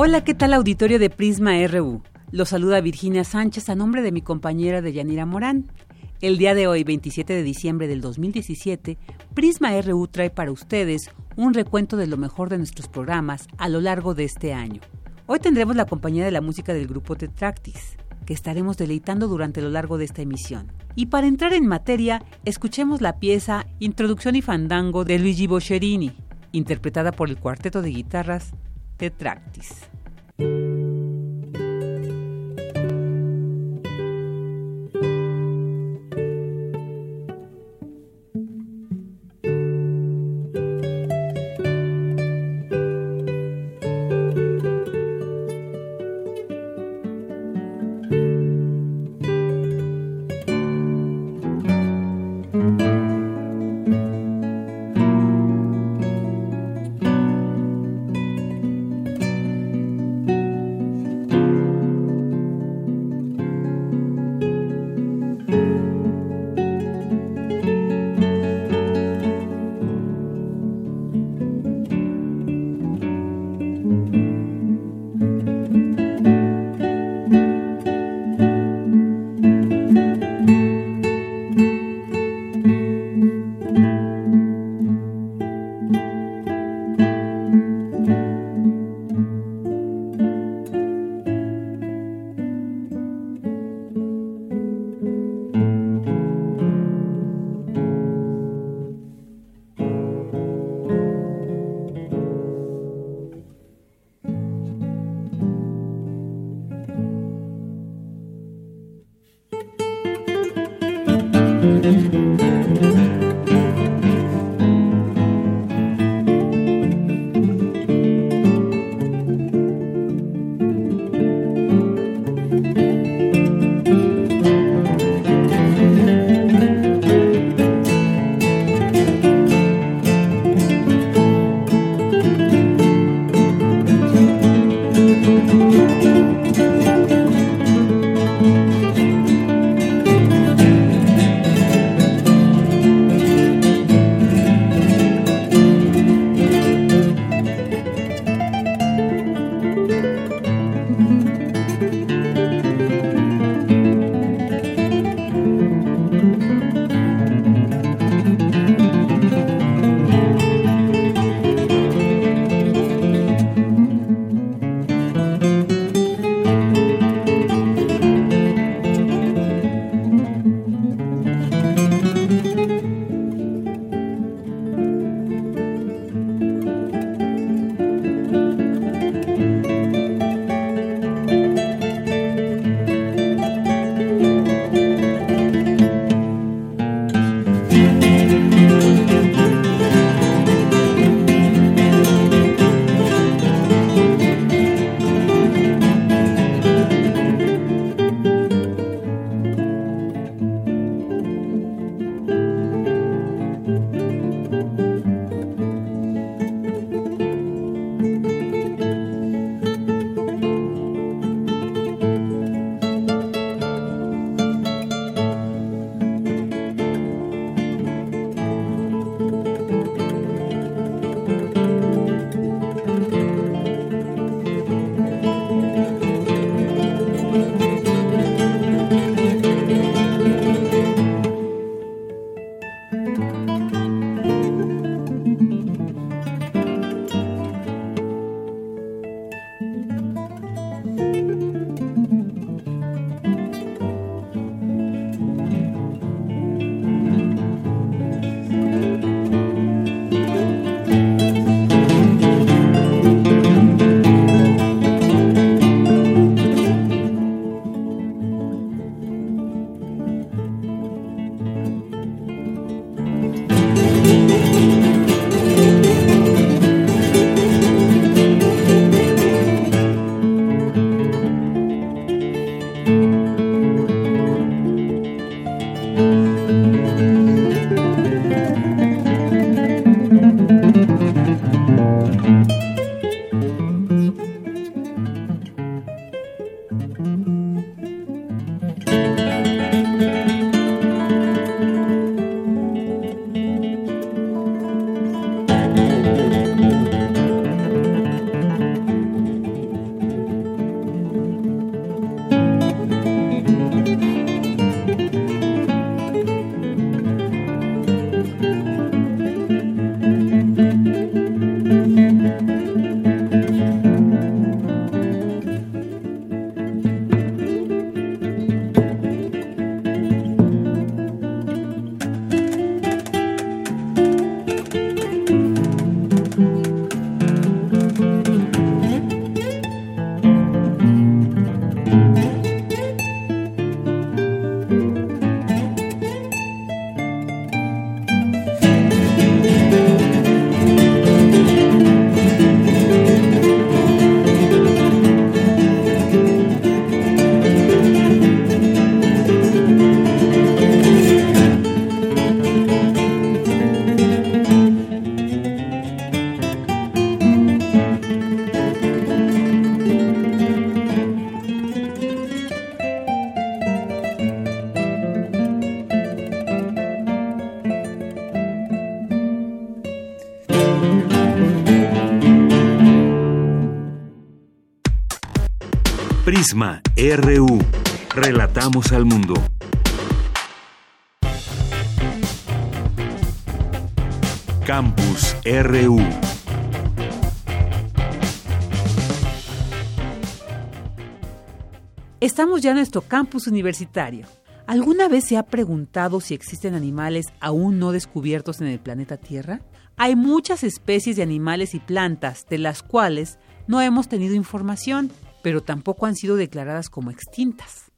Hola, ¿qué tal auditorio de Prisma RU? Los saluda Virginia Sánchez a nombre de mi compañera de Yanira Morán. El día de hoy, 27 de diciembre del 2017, Prisma RU trae para ustedes un recuento de lo mejor de nuestros programas a lo largo de este año. Hoy tendremos la compañía de la música del grupo Tetractis, que estaremos deleitando durante lo largo de esta emisión. Y para entrar en materia, escuchemos la pieza Introducción y Fandango de Luigi Boccherini, interpretada por el cuarteto de guitarras Tetractis. RU. Relatamos al mundo. Campus RU. Estamos ya en nuestro campus universitario. ¿Alguna vez se ha preguntado si existen animales aún no descubiertos en el planeta Tierra? Hay muchas especies de animales y plantas de las cuales no hemos tenido información, pero tampoco han sido declaradas como extintas.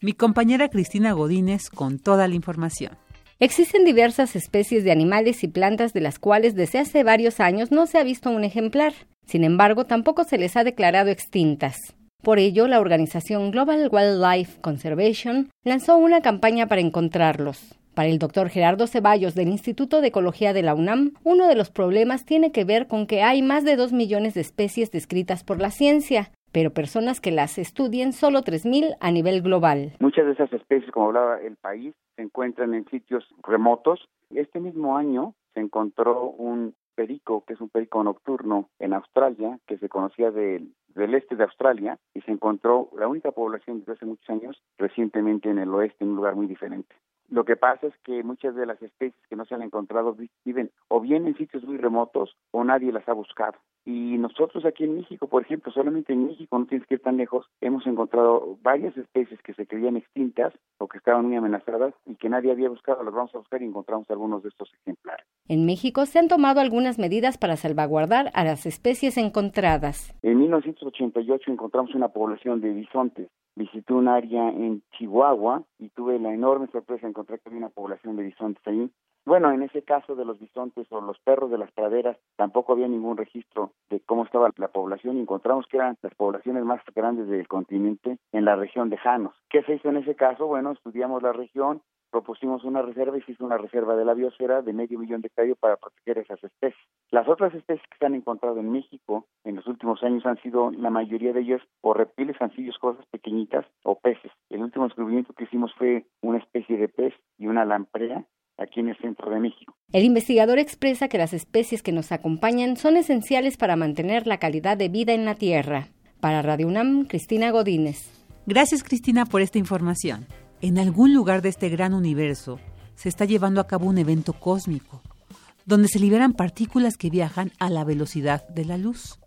Mi compañera Cristina Godínez con toda la información. Existen diversas especies de animales y plantas de las cuales desde hace varios años no se ha visto un ejemplar. Sin embargo, tampoco se les ha declarado extintas. Por ello, la organización Global Wildlife Conservation lanzó una campaña para encontrarlos. Para el doctor Gerardo Ceballos del Instituto de Ecología de la UNAM, uno de los problemas tiene que ver con que hay más de dos millones de especies descritas por la ciencia, pero personas que las estudien solo 3.000 a nivel global. Muchas de esas especies, como hablaba el país, se encuentran en sitios remotos. Este mismo año se encontró un perico, que es un perico nocturno en Australia, que se conocía del, del este de Australia, y se encontró la única población desde hace muchos años recientemente en el oeste, en un lugar muy diferente. Lo que pasa es que muchas de las especies que no se han encontrado viven o bien en sitios muy remotos o nadie las ha buscado. Y nosotros aquí en México, por ejemplo, solamente en México, no tienes que ir tan lejos, hemos encontrado varias especies que se creían extintas o que estaban muy amenazadas y que nadie había buscado. Las vamos a buscar y encontramos algunos de estos ejemplares. En México se han tomado algunas medidas para salvaguardar a las especies encontradas. En 1988 encontramos una población de bisontes visité un área en Chihuahua y tuve la enorme sorpresa de encontrar que había una población de bisontes ahí. Bueno, en ese caso de los bisontes o los perros de las praderas, tampoco había ningún registro de cómo estaba la población y encontramos que eran las poblaciones más grandes del continente en la región de Janos. ¿Qué se hizo en ese caso? Bueno, estudiamos la región, propusimos una reserva y se hizo una reserva de la biosfera de medio millón de hectáreas para proteger esas especies. Las otras especies que se han encontrado en México en los últimos años han sido la mayoría de ellas o reptiles, anfibios, cosas pequeñitas o peces. El último descubrimiento que hicimos fue una especie de pez y una lamprea aquí en el centro de México. El investigador expresa que las especies que nos acompañan son esenciales para mantener la calidad de vida en la Tierra. Para Radio UNAM, Cristina Godínez. Gracias Cristina por esta información. En algún lugar de este gran universo se está llevando a cabo un evento cósmico, donde se liberan partículas que viajan a la velocidad de la luz.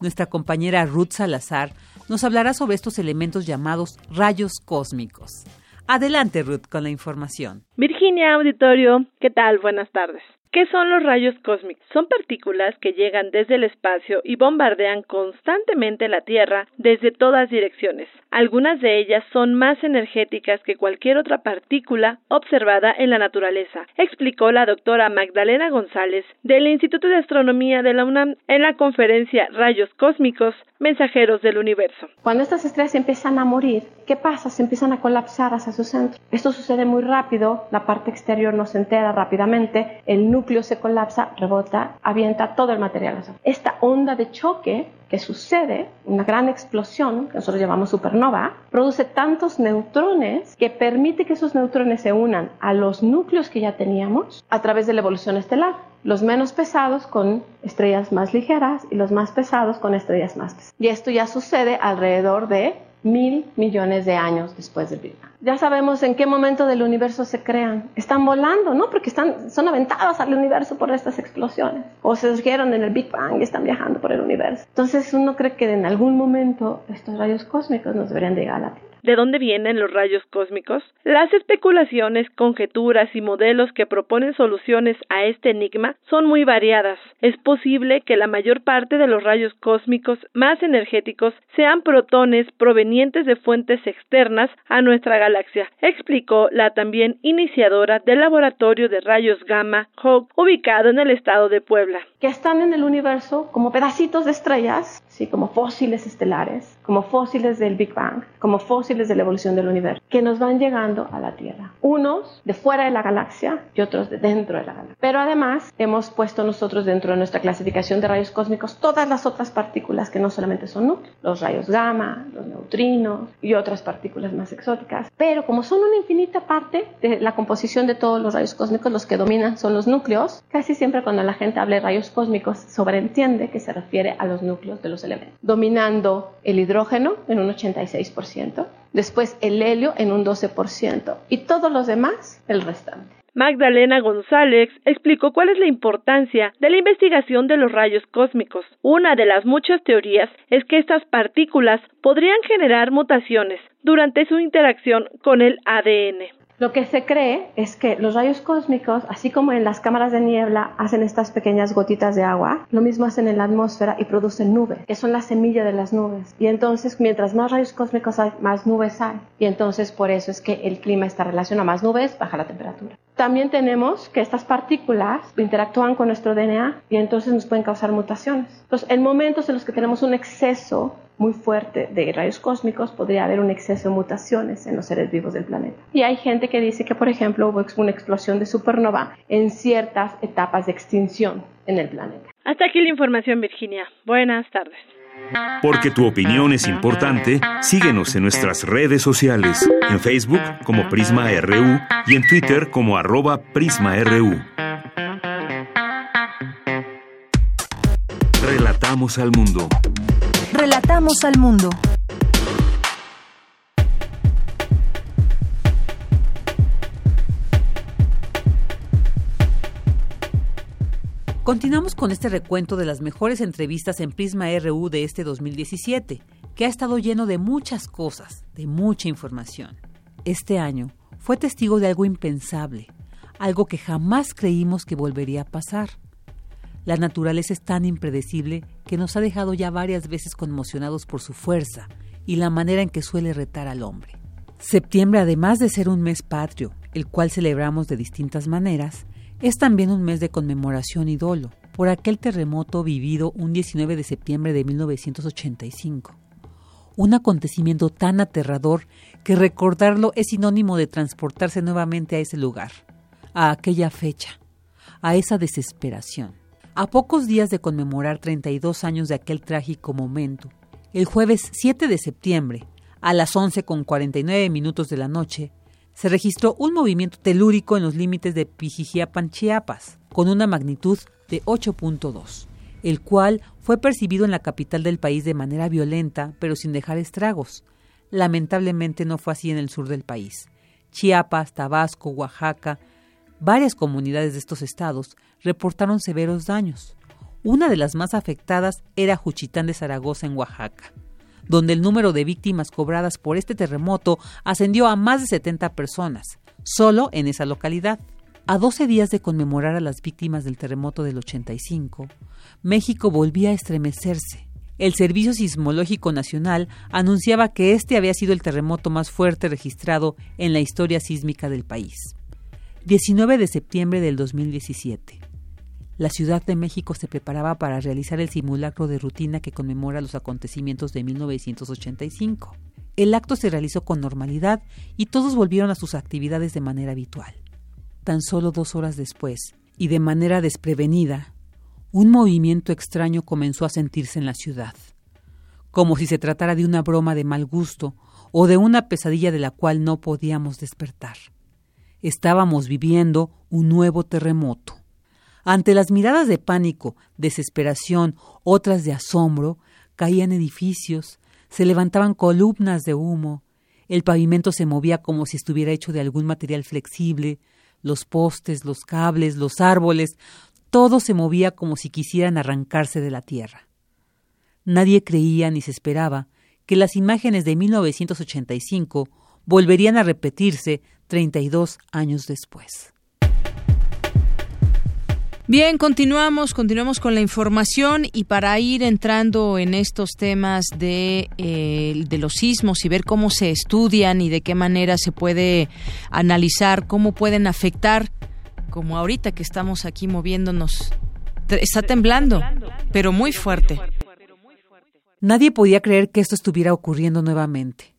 Nuestra compañera Ruth Salazar nos hablará sobre estos elementos llamados rayos cósmicos. Adelante, Ruth, con la información. Virginia Auditorio, ¿qué tal? Buenas tardes. ¿Qué son los rayos cósmicos? Son partículas que llegan desde el espacio y bombardean constantemente la Tierra desde todas direcciones. Algunas de ellas son más energéticas que cualquier otra partícula observada en la naturaleza, explicó la doctora Magdalena González del Instituto de Astronomía de la UNAM en la conferencia Rayos Cósmicos, Mensajeros del Universo. Cuando estas estrellas empiezan a morir, ¿qué pasa? Se empiezan a colapsar hacia su centro. Esto sucede muy rápido, la parte exterior no se entera rápidamente, el núcleo núcleo se colapsa, rebota, avienta todo el material. Esta onda de choque que sucede, una gran explosión, que nosotros llamamos supernova, produce tantos neutrones que permite que esos neutrones se unan a los núcleos que ya teníamos a través de la evolución estelar. Los menos pesados con estrellas más ligeras y los más pesados con estrellas más pesadas. Y esto ya sucede alrededor de mil millones de años después del Big Bang. Ya sabemos en qué momento del universo se crean. Están volando, ¿no? Porque están, son aventados al universo por estas explosiones. O se surgieron en el Big Bang y están viajando por el universo. Entonces uno cree que en algún momento estos rayos cósmicos nos deberían llegar a la Tierra de dónde vienen los rayos cósmicos? Las especulaciones, conjeturas y modelos que proponen soluciones a este enigma son muy variadas. Es posible que la mayor parte de los rayos cósmicos más energéticos sean protones provenientes de fuentes externas a nuestra galaxia, explicó la también iniciadora del laboratorio de rayos gamma Hawk, ubicado en el estado de Puebla. Que están en el universo como pedacitos de estrellas, sí, como fósiles estelares, como fósiles del Big Bang, como fósiles de la evolución del universo, que nos van llegando a la Tierra. Unos de fuera de la galaxia y otros de dentro de la galaxia. Pero además hemos puesto nosotros dentro de nuestra clasificación de rayos cósmicos todas las otras partículas que no solamente son núcleos, los rayos gamma, los neutrinos y otras partículas más exóticas. Pero como son una infinita parte de la composición de todos los rayos cósmicos, los que dominan son los núcleos. Casi siempre cuando la gente habla de rayos cósmicos sobreentiende que se refiere a los núcleos de los elementos, dominando el hidrógeno en un 86%, después el helio en un 12% y todos los demás el restante. Magdalena González explicó cuál es la importancia de la investigación de los rayos cósmicos. Una de las muchas teorías es que estas partículas podrían generar mutaciones durante su interacción con el ADN. Lo que se cree es que los rayos cósmicos, así como en las cámaras de niebla hacen estas pequeñas gotitas de agua, lo mismo hacen en la atmósfera y producen nubes, que son la semilla de las nubes. Y entonces, mientras más rayos cósmicos hay, más nubes hay. Y entonces, por eso es que el clima está relacionado a más nubes, baja la temperatura. También tenemos que estas partículas interactúan con nuestro DNA y entonces nos pueden causar mutaciones. Entonces, en momentos en los que tenemos un exceso muy fuerte de rayos cósmicos, podría haber un exceso de mutaciones en los seres vivos del planeta. Y hay gente que dice que, por ejemplo, hubo una explosión de supernova en ciertas etapas de extinción en el planeta. Hasta aquí la información, Virginia. Buenas tardes. Porque tu opinión es importante, síguenos en nuestras redes sociales, en Facebook como Prisma RU y en Twitter como arroba PrismaRU. Relatamos al mundo. Relatamos al mundo. Continuamos con este recuento de las mejores entrevistas en Prisma RU de este 2017, que ha estado lleno de muchas cosas, de mucha información. Este año fue testigo de algo impensable, algo que jamás creímos que volvería a pasar. La naturaleza es tan impredecible que nos ha dejado ya varias veces conmocionados por su fuerza y la manera en que suele retar al hombre. Septiembre, además de ser un mes patrio, el cual celebramos de distintas maneras, es también un mes de conmemoración y dolo por aquel terremoto vivido un 19 de septiembre de 1985. Un acontecimiento tan aterrador que recordarlo es sinónimo de transportarse nuevamente a ese lugar, a aquella fecha, a esa desesperación. A pocos días de conmemorar 32 años de aquel trágico momento, el jueves 7 de septiembre, a las 11 con 49 minutos de la noche, se registró un movimiento telúrico en los límites de Pijijiapan, Chiapas, con una magnitud de 8.2, el cual fue percibido en la capital del país de manera violenta, pero sin dejar estragos. Lamentablemente no fue así en el sur del país. Chiapas, Tabasco, Oaxaca, varias comunidades de estos estados reportaron severos daños. Una de las más afectadas era Juchitán de Zaragoza en Oaxaca donde el número de víctimas cobradas por este terremoto ascendió a más de 70 personas, solo en esa localidad. A 12 días de conmemorar a las víctimas del terremoto del 85, México volvía a estremecerse. El Servicio Sismológico Nacional anunciaba que este había sido el terremoto más fuerte registrado en la historia sísmica del país. 19 de septiembre del 2017 la Ciudad de México se preparaba para realizar el simulacro de rutina que conmemora los acontecimientos de 1985. El acto se realizó con normalidad y todos volvieron a sus actividades de manera habitual. Tan solo dos horas después, y de manera desprevenida, un movimiento extraño comenzó a sentirse en la ciudad, como si se tratara de una broma de mal gusto o de una pesadilla de la cual no podíamos despertar. Estábamos viviendo un nuevo terremoto. Ante las miradas de pánico, desesperación, otras de asombro, caían edificios, se levantaban columnas de humo, el pavimento se movía como si estuviera hecho de algún material flexible, los postes, los cables, los árboles, todo se movía como si quisieran arrancarse de la tierra. Nadie creía ni se esperaba que las imágenes de 1985 volverían a repetirse 32 años después. Bien, continuamos, continuamos con la información y para ir entrando en estos temas de, eh, de los sismos y ver cómo se estudian y de qué manera se puede analizar, cómo pueden afectar, como ahorita que estamos aquí moviéndonos, está temblando, pero muy fuerte. Nadie podía creer que esto estuviera ocurriendo nuevamente.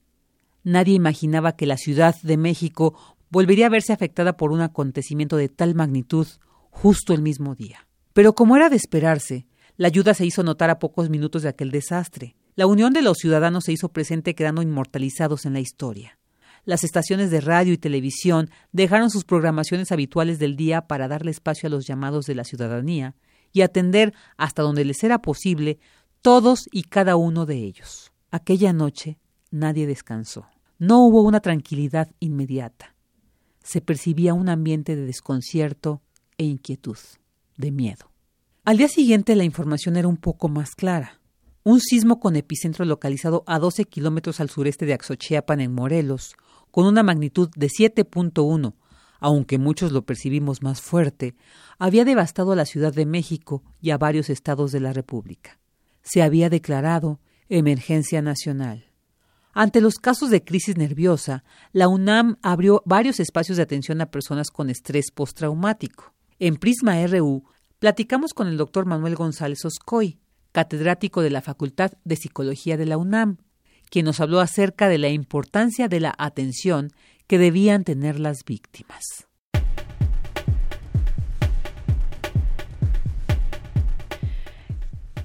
Nadie imaginaba que la Ciudad de México volvería a verse afectada por un acontecimiento de tal magnitud justo el mismo día. Pero como era de esperarse, la ayuda se hizo notar a pocos minutos de aquel desastre. La unión de los ciudadanos se hizo presente quedando inmortalizados en la historia. Las estaciones de radio y televisión dejaron sus programaciones habituales del día para darle espacio a los llamados de la ciudadanía y atender hasta donde les era posible todos y cada uno de ellos. Aquella noche nadie descansó. No hubo una tranquilidad inmediata. Se percibía un ambiente de desconcierto e inquietud, de miedo. Al día siguiente la información era un poco más clara. Un sismo con epicentro localizado a 12 kilómetros al sureste de Axochiapan, en Morelos, con una magnitud de 7.1, aunque muchos lo percibimos más fuerte, había devastado a la Ciudad de México y a varios estados de la República. Se había declarado emergencia nacional. Ante los casos de crisis nerviosa, la UNAM abrió varios espacios de atención a personas con estrés postraumático. En Prisma RU platicamos con el doctor Manuel González Oscoy, catedrático de la Facultad de Psicología de la UNAM, quien nos habló acerca de la importancia de la atención que debían tener las víctimas.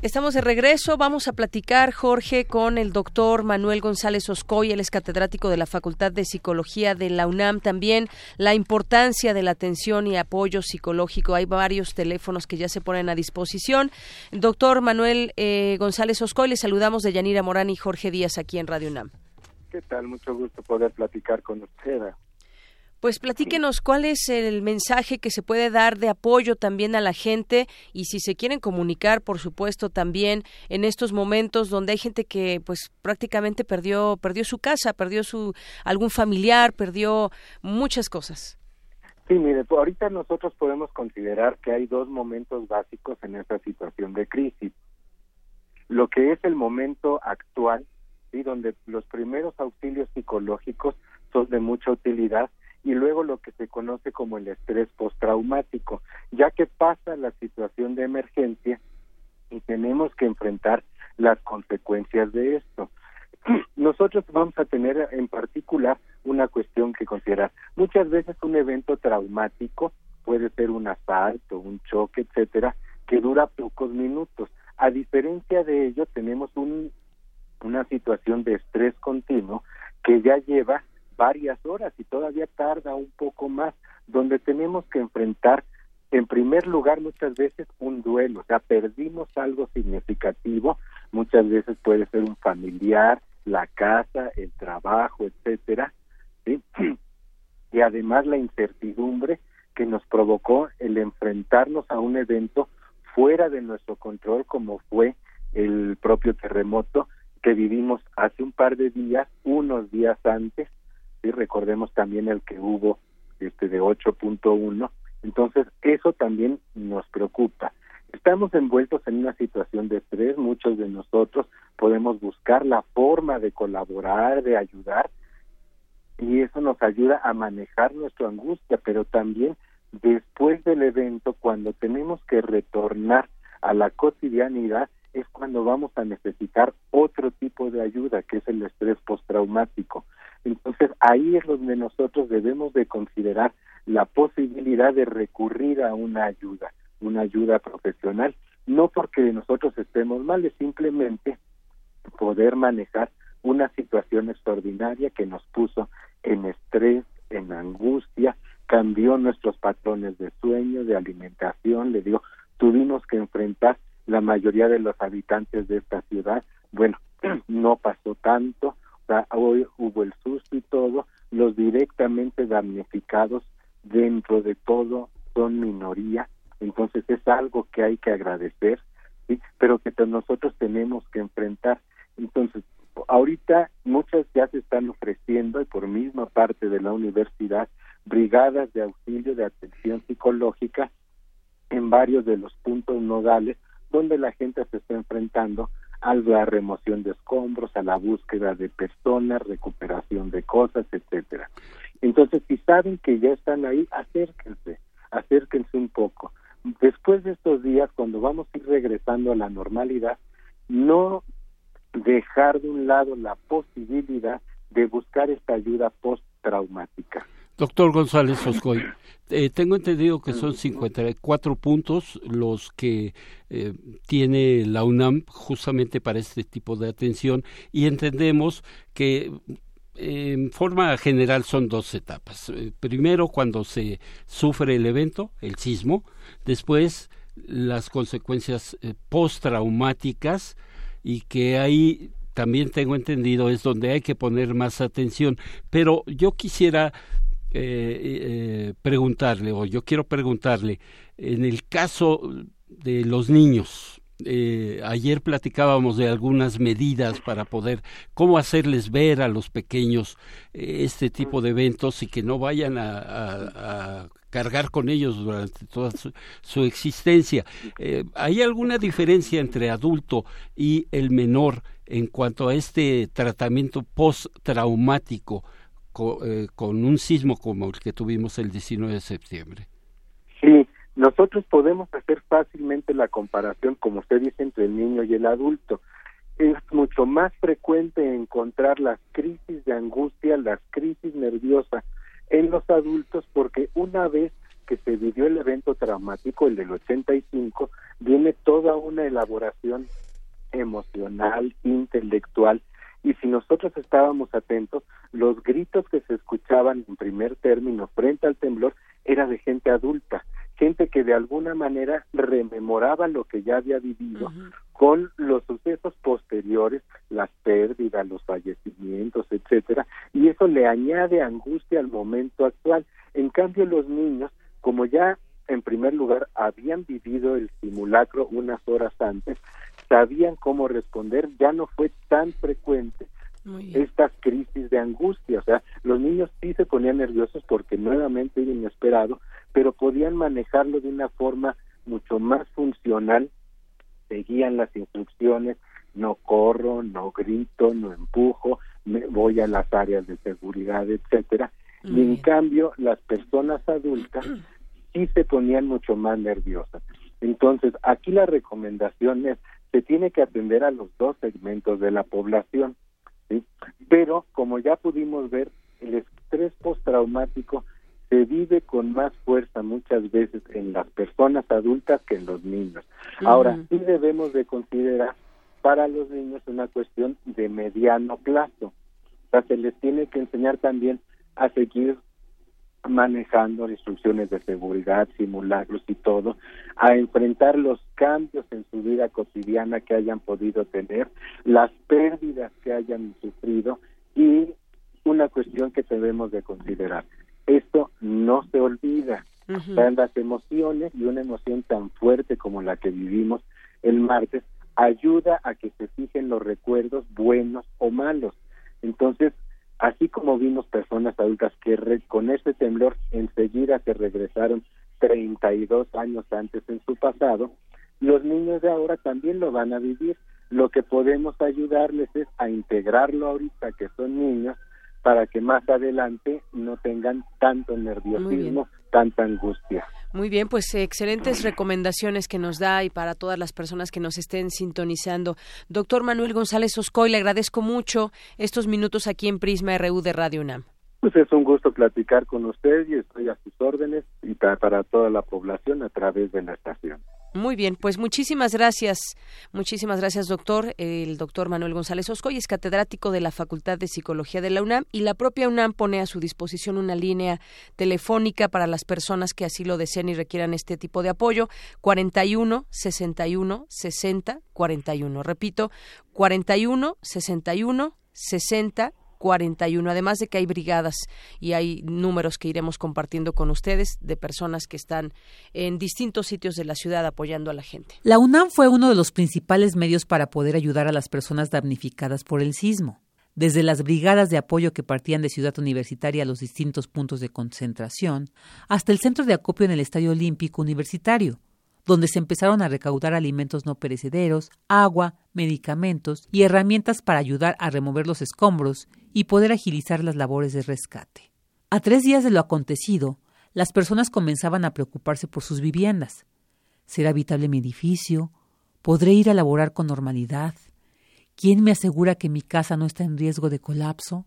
Estamos de regreso. Vamos a platicar, Jorge, con el doctor Manuel González Oscoy. Él es catedrático de la Facultad de Psicología de la UNAM. También la importancia de la atención y apoyo psicológico. Hay varios teléfonos que ya se ponen a disposición. Doctor Manuel eh, González Oscoy, le saludamos de Yanira Morán y Jorge Díaz aquí en Radio UNAM. ¿Qué tal? Mucho gusto poder platicar con usted. Pues platíquenos cuál es el mensaje que se puede dar de apoyo también a la gente y si se quieren comunicar, por supuesto, también en estos momentos donde hay gente que pues prácticamente perdió perdió su casa, perdió su algún familiar, perdió muchas cosas. Sí, mire, pues, ahorita nosotros podemos considerar que hay dos momentos básicos en esta situación de crisis. Lo que es el momento actual, sí, donde los primeros auxilios psicológicos son de mucha utilidad y luego lo que se conoce como el estrés postraumático, ya que pasa la situación de emergencia y tenemos que enfrentar las consecuencias de esto. Nosotros vamos a tener en particular una cuestión que considerar. Muchas veces un evento traumático puede ser un asalto, un choque, etcétera, que dura pocos minutos. A diferencia de ello, tenemos un, una situación de estrés continuo que ya lleva varias horas y todavía tarda un poco más, donde tenemos que enfrentar en primer lugar muchas veces un duelo, o sea, perdimos algo significativo, muchas veces puede ser un familiar, la casa, el trabajo, etcétera, y además la incertidumbre que nos provocó el enfrentarnos a un evento fuera de nuestro control como fue el propio terremoto que vivimos hace un par de días, unos días antes, y recordemos también el que hubo este de 8.1 entonces eso también nos preocupa. Estamos envueltos en una situación de estrés muchos de nosotros podemos buscar la forma de colaborar de ayudar y eso nos ayuda a manejar nuestra angustia pero también después del evento cuando tenemos que retornar a la cotidianidad es cuando vamos a necesitar otro tipo de ayuda que es el estrés postraumático entonces ahí es donde nosotros debemos de considerar la posibilidad de recurrir a una ayuda, una ayuda profesional, no porque nosotros estemos mal, es simplemente poder manejar una situación extraordinaria que nos puso en estrés, en angustia, cambió nuestros patrones de sueño, de alimentación, le digo, tuvimos que enfrentar la mayoría de los habitantes de esta ciudad, bueno, no pasó tanto, hoy hubo el susto y todo, los directamente damnificados dentro de todo son minoría, entonces es algo que hay que agradecer, pero que nosotros tenemos que enfrentar. Entonces, ahorita muchas ya se están ofreciendo y por misma parte de la universidad brigadas de auxilio de atención psicológica en varios de los puntos nodales donde la gente se está enfrentando a la remoción de escombros, a la búsqueda de personas, recuperación de cosas, etcétera. Entonces, si saben que ya están ahí, acérquense, acérquense un poco. Después de estos días, cuando vamos a ir regresando a la normalidad, no dejar de un lado la posibilidad de buscar esta ayuda postraumática. Doctor González Oscoy, eh, tengo entendido que son 54 puntos los que eh, tiene la UNAM justamente para este tipo de atención y entendemos que en forma general son dos etapas. Eh, primero cuando se sufre el evento, el sismo, después las consecuencias postraumáticas y que ahí también tengo entendido es donde hay que poner más atención. Pero yo quisiera eh, eh, preguntarle, o yo quiero preguntarle, en el caso de los niños, eh, ayer platicábamos de algunas medidas para poder cómo hacerles ver a los pequeños este tipo de eventos y que no vayan a, cargar con ellos durante toda su, existencia. ¿Hay alguna diferencia entre adulto y el menor en cuanto a este tratamiento postraumático? Eh, con, un sismo como el que tuvimos el 19 de septiembre. Sí, nosotros podemos hacer fácilmente la comparación, como usted dice, entre el niño y el adulto. Es mucho más frecuente encontrar las crisis de angustia, las crisis nerviosas en los adultos porque una vez que se vivió el evento traumático, el del 85, viene toda una elaboración emocional, intelectual, y si nosotros estábamos atentos, los gritos que se escuchaban en primer término frente al temblor era de gente adulta, gente que de alguna manera rememoraba lo que ya había vivido con los sucesos posteriores, las pérdidas, los fallecimientos, etcétera, y eso le añade angustia al momento actual. En cambio, los niños, como ya en primer lugar habían vivido el simulacro unas horas antes, sabían cómo responder, ya no fue tan frecuente estas crisis de angustia, o sea, los niños sí se ponían nerviosos porque nuevamente era inesperado, pero podían manejarlo de una forma mucho más funcional, seguían las instrucciones, no corro, no grito, no empujo, me voy a las áreas de seguridad, etcétera, y en cambio las personas adultas sí se ponían mucho más nerviosas. Entonces, aquí la recomendación es se tiene que atender a los dos segmentos de la población. ¿sí? Pero, como ya pudimos ver, el estrés postraumático se vive con más fuerza muchas veces en las personas adultas que en los niños. Ahora, sí debemos de considerar para los niños una cuestión de mediano plazo. O sea, se les tiene que enseñar también a seguir manejando instrucciones de seguridad, simulacros y todo, a enfrentar los cambios en su vida cotidiana que hayan podido tener, las pérdidas que hayan sufrido y una cuestión que debemos de considerar. Esto no se olvida. las emociones y una emoción tan fuerte como la que vivimos el martes ayuda a que se fijen los recuerdos buenos o malos. Entonces, así como vimos personas adultas que con ese temblor enseguida se regresaron 32 años antes en su pasado, los niños de ahora también lo van a vivir. Lo que podemos ayudarles es a integrarlo ahorita que son niños para que más adelante no tengan tanto nerviosismo, tanta angustia. Muy bien, pues excelentes recomendaciones que nos da y para todas las personas que nos estén sintonizando. Doctor Manuel González Oscoy, le agradezco mucho estos minutos aquí en Prisma RU de Radio UNAM. Pues es un gusto platicar con usted y estoy a sus órdenes y para toda la población a través de la estación. Muy bien, pues muchísimas gracias. Muchísimas gracias, doctor. El doctor Manuel González Oscoy es catedrático de la Facultad de Psicología de la UNAM y la propia UNAM pone a su disposición una línea telefónica para las personas que así lo deseen y requieran este tipo de apoyo. 41 61 60 41. Repito, 41 61 60 41. Además de que hay brigadas y hay números que iremos compartiendo con ustedes de personas que están en distintos sitios de la ciudad apoyando a la gente. La UNAM fue uno de los principales medios para poder ayudar a las personas damnificadas por el sismo. Desde las brigadas de apoyo que partían de Ciudad Universitaria a los distintos puntos de concentración, hasta el centro de acopio en el Estadio Olímpico Universitario, donde se empezaron a recaudar alimentos no perecederos, agua, medicamentos y herramientas para ayudar a remover los escombros y poder agilizar las labores de rescate. A tres días de lo acontecido, las personas comenzaban a preocuparse por sus viviendas. ¿Será habitable mi edificio? ¿Podré ir a laborar con normalidad? ¿Quién me asegura que mi casa no está en riesgo de colapso?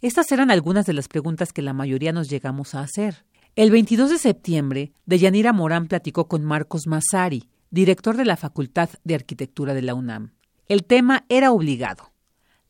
Estas eran algunas de las preguntas que la mayoría nos llegamos a hacer. El 22 de septiembre, Deyanira Morán platicó con Marcos Massari, director de la Facultad de Arquitectura de la UNAM. El tema era obligado,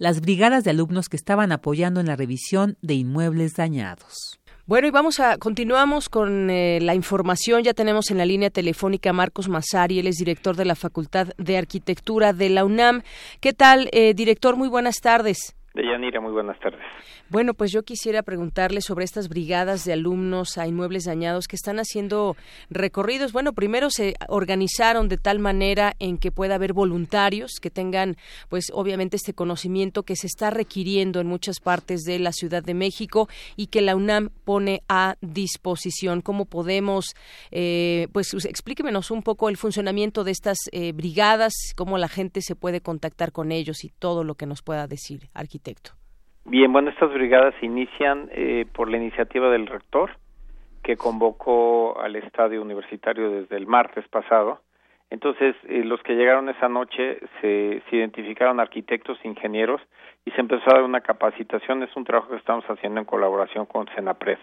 las brigadas de alumnos que estaban apoyando en la revisión de inmuebles dañados. Bueno, y vamos a continuamos con eh, la información. Ya tenemos en la línea telefónica a Marcos Massari, él es director de la Facultad de Arquitectura de la UNAM. ¿Qué tal, eh, director? Muy buenas tardes. Deyanira, muy buenas tardes. Bueno, pues yo quisiera preguntarle sobre estas brigadas de alumnos a inmuebles dañados que están haciendo recorridos. Bueno, primero se organizaron de tal manera en que pueda haber voluntarios que tengan, pues obviamente este conocimiento que se está requiriendo en muchas partes de la Ciudad de México y que la UNAM pone a disposición. ¿Cómo podemos, eh, pues explíquenos un poco el funcionamiento de estas eh, brigadas, cómo la gente se puede contactar con ellos y todo lo que nos pueda decir, arquitecto? Bien, bueno, estas brigadas inician eh, por la iniciativa del rector, que convocó al estadio universitario desde el martes pasado. Entonces, eh, los que llegaron esa noche se, se identificaron arquitectos, ingenieros, y se empezó a dar una capacitación. Es un trabajo que estamos haciendo en colaboración con Senapred.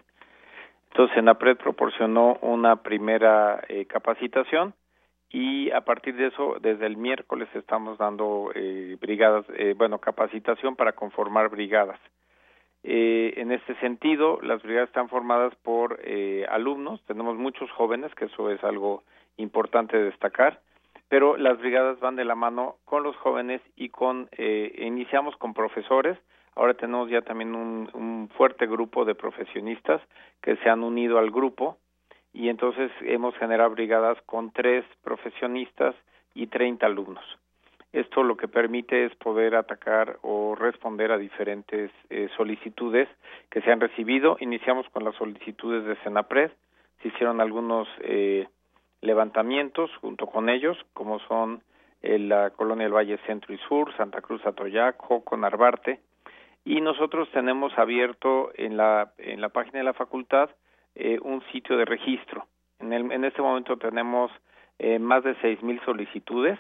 Entonces, Senapred proporcionó una primera eh, capacitación y a partir de eso desde el miércoles estamos dando eh, brigadas eh, bueno capacitación para conformar brigadas. Eh, en este sentido las brigadas están formadas por eh, alumnos. Tenemos muchos jóvenes que eso es algo importante de destacar pero las brigadas van de la mano con los jóvenes y con eh, iniciamos con profesores. Ahora tenemos ya también un fuerte grupo de profesionistas que se han unido al grupo y entonces hemos generado brigadas con tres profesionistas y 30 alumnos. Esto lo que permite es poder atacar o responder a diferentes eh, solicitudes que se han recibido. Iniciamos con las solicitudes de Senapred, se hicieron algunos eh, levantamientos junto con ellos, como son eh, la colonia del Valle Centro y Sur, Santa Cruz Atoyac, Joco, y nosotros tenemos abierto en la, en la página de la facultad eh, un sitio de registro. En, el, en este momento tenemos eh, más de seis mil solicitudes,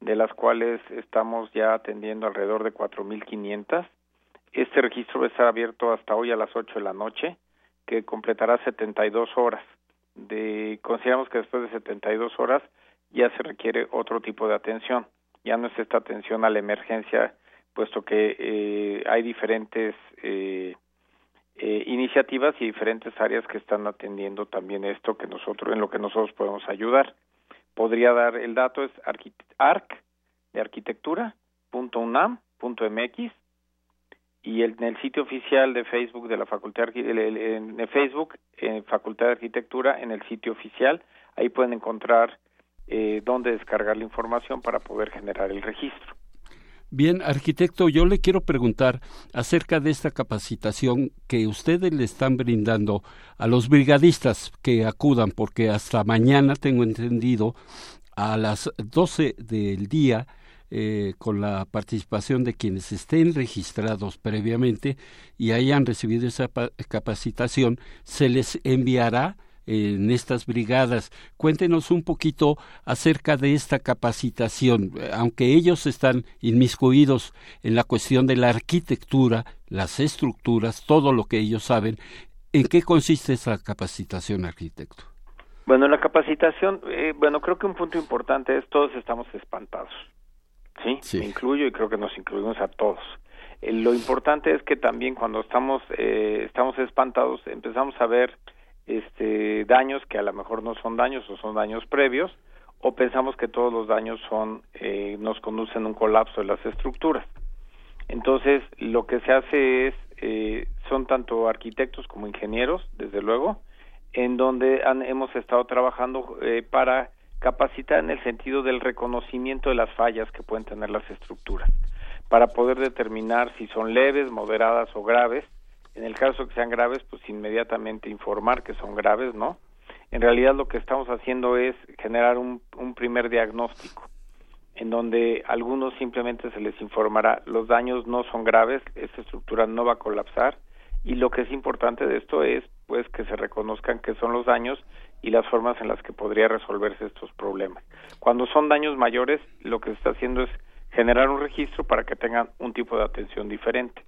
de las cuales estamos ya atendiendo alrededor de cuatro mil quinientas. Este registro va a estar abierto hasta hoy a las ocho de la noche, que completará 72 horas. De, consideramos que después de 72 horas ya se requiere otro tipo de atención. Ya no es esta atención a la emergencia, puesto que eh, hay diferentes eh, eh, iniciativas y diferentes áreas que están atendiendo también esto que nosotros en lo que nosotros podemos ayudar. Podría dar el dato es arc de arquitectura punto unam punto mx y el, en el sitio oficial de Facebook de la Facultad de, en Facebook en Facultad de Arquitectura en el sitio oficial ahí pueden encontrar eh, dónde descargar la información para poder generar el registro Bien, arquitecto, yo le quiero preguntar acerca de esta capacitación que ustedes le están brindando a los brigadistas que acudan, porque hasta mañana tengo entendido a las 12 del día, eh, con la participación de quienes estén registrados previamente y hayan recibido esa capacitación, se les enviará en estas brigadas. Cuéntenos un poquito acerca de esta capacitación, aunque ellos están inmiscuidos en la cuestión de la arquitectura, las estructuras, todo lo que ellos saben. ¿En qué consiste esa capacitación, arquitecto? Bueno, la capacitación, eh, bueno, creo que un punto importante es todos estamos espantados. ¿Sí? Me incluyo y creo que nos incluimos a todos. Eh, lo importante es que también cuando estamos, eh, estamos espantados empezamos a ver este, daños que a lo mejor no son daños o son daños previos, o pensamos que todos los daños son eh, nos conducen a un colapso de las estructuras. Entonces, lo que se hace es, eh, son tanto arquitectos como ingenieros, desde luego, en donde han, hemos estado trabajando eh, para capacitar en el sentido del reconocimiento de las fallas que pueden tener las estructuras, para poder determinar si son leves, moderadas o graves, en el caso que sean graves, pues inmediatamente informar que son graves, ¿no? En realidad lo que estamos haciendo es generar un, primer diagnóstico en donde a algunos simplemente se les informará los daños no son graves, esta estructura no va a colapsar y lo que es importante de esto es pues que se reconozcan qué son los daños y las formas en las que podría resolverse estos problemas. Cuando son daños mayores, lo que se está haciendo es generar un registro para que tengan un tipo de atención diferente.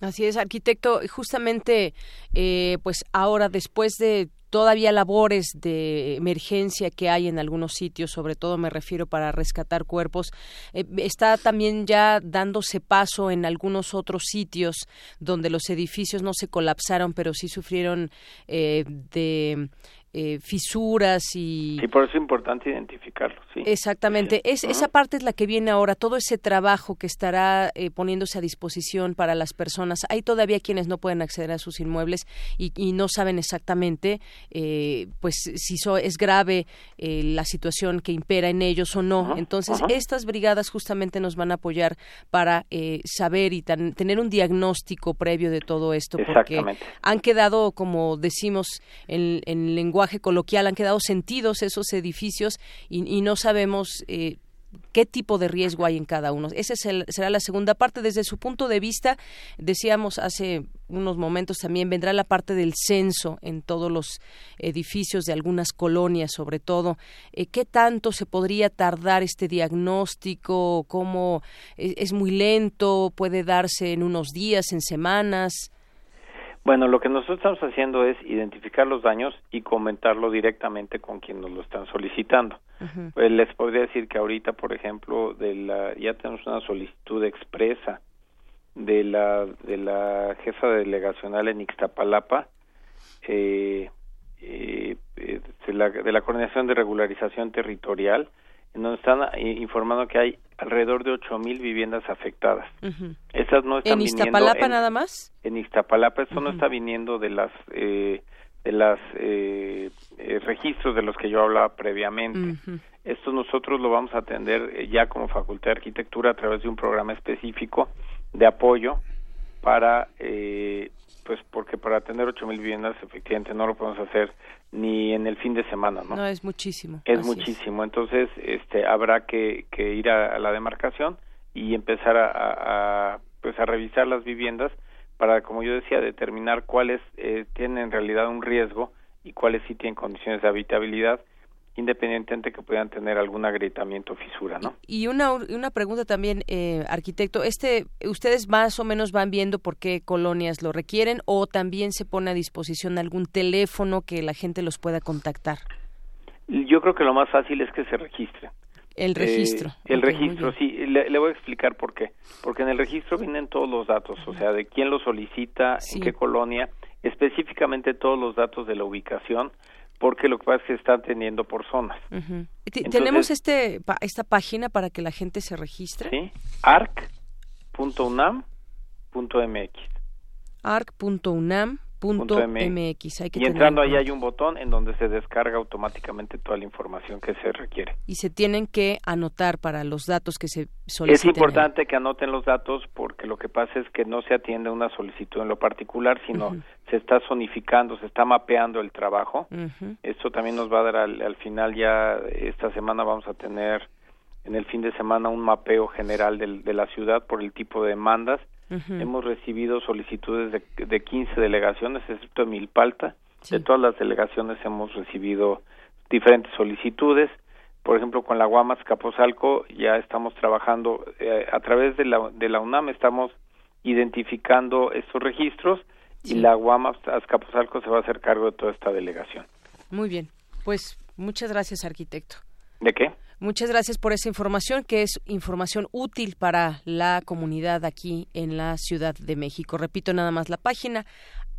Así es, arquitecto. Justamente, eh, pues ahora, después de todavía labores de emergencia que hay en algunos sitios, sobre todo me refiero para rescatar cuerpos, eh, está también ya dándose paso en algunos otros sitios donde los edificios no se colapsaron, pero sí sufrieron eh, de eh, fisuras y... Sí, por eso es importante identificarlo, sí. Exactamente, es, esa parte es la que viene ahora, todo ese trabajo que estará eh, poniéndose a disposición para las personas. Hay todavía quienes no pueden acceder a sus inmuebles y, no saben exactamente eh, pues si es grave la situación que impera en ellos o no. Entonces, estas brigadas justamente nos van a apoyar para saber y tener un diagnóstico previo de todo esto, porque han quedado, como decimos en, en lenguaje coloquial han quedado sentidos esos edificios y, no sabemos eh, qué tipo de riesgo hay en cada uno. Esa será la segunda parte. Desde su punto de vista, decíamos hace unos momentos también, vendrá la parte del censo en todos los edificios de algunas colonias, sobre todo. Eh, ¿Qué tanto se podría tardar este diagnóstico? ¿Cómo eh, es muy lento? ¿Puede darse en unos días, en semanas? Bueno, lo que nosotros estamos haciendo es identificar los daños y comentarlo directamente con quien nos lo están solicitando. Pues, les podría decir que ahorita, por ejemplo, de la, ya tenemos una solicitud expresa de la de la jefa delegacional en Ixtapalapa eh, eh, eh de, la, de la coordinación de regularización territorial en donde están eh, informando que hay alrededor de ocho mil viviendas afectadas. Esas no están ¿En Iztapalapa nada más? En Iztapalapa, eso no está viniendo de las eh, de las eh, eh, registros de los que yo hablaba previamente. Esto nosotros lo vamos a atender ya como Facultad de Arquitectura a través de un programa específico de apoyo para eh, pues porque para atender ocho mil viviendas efectivamente no lo podemos hacer ni en el fin de semana, ¿no? No, es muchísimo. Es muchísimo, entonces este, habrá que, que ir a, la demarcación y empezar a, a, pues a revisar las viviendas para, como yo decía, determinar cuáles eh, tienen en realidad un riesgo y cuáles sí tienen condiciones de habitabilidad independientemente que puedan tener algún agrietamiento o fisura, ¿no? Y una, una pregunta también, eh, arquitecto, este, ¿ustedes más o menos van viendo por qué colonias lo requieren o también se pone a disposición algún teléfono que la gente los pueda contactar? Yo creo que lo más fácil es que se registren. El registro. Eh, el registro, sí. Le, voy a explicar por qué. Porque en el registro vienen todos los datos, o sea, de quién lo solicita, en qué colonia, específicamente todos los datos de la ubicación, porque lo que pasa es que está teniendo por zonas. ¿Tenemos este, esta página para que la gente se registre? Sí, arc.unam.mx. arc.unam Punto MX. y entrando ahí hay un botón en donde se descarga automáticamente toda la información que se requiere. Y se tienen que anotar para los datos que se soliciten. Es importante que anoten los datos porque lo que pasa es que no se atiende una solicitud en lo particular, sino se está zonificando, se está mapeando el trabajo. Esto también nos va a dar al, al final ya esta semana vamos a tener en el fin de semana un mapeo general de la ciudad por el tipo de demandas Hemos recibido solicitudes de, de 15 delegaciones, excepto de Milpalta. De todas las delegaciones hemos recibido diferentes solicitudes. Por ejemplo, con la Guamas Capozalco ya estamos trabajando eh, a través de la, de la UNAM, estamos identificando estos registros y la Guamas Capozalco se va a hacer cargo de toda esta delegación. Muy bien, pues muchas gracias, arquitecto. ¿De qué? Muchas gracias por esa información, que es información útil para la comunidad aquí en la Ciudad de México. Repito nada más la página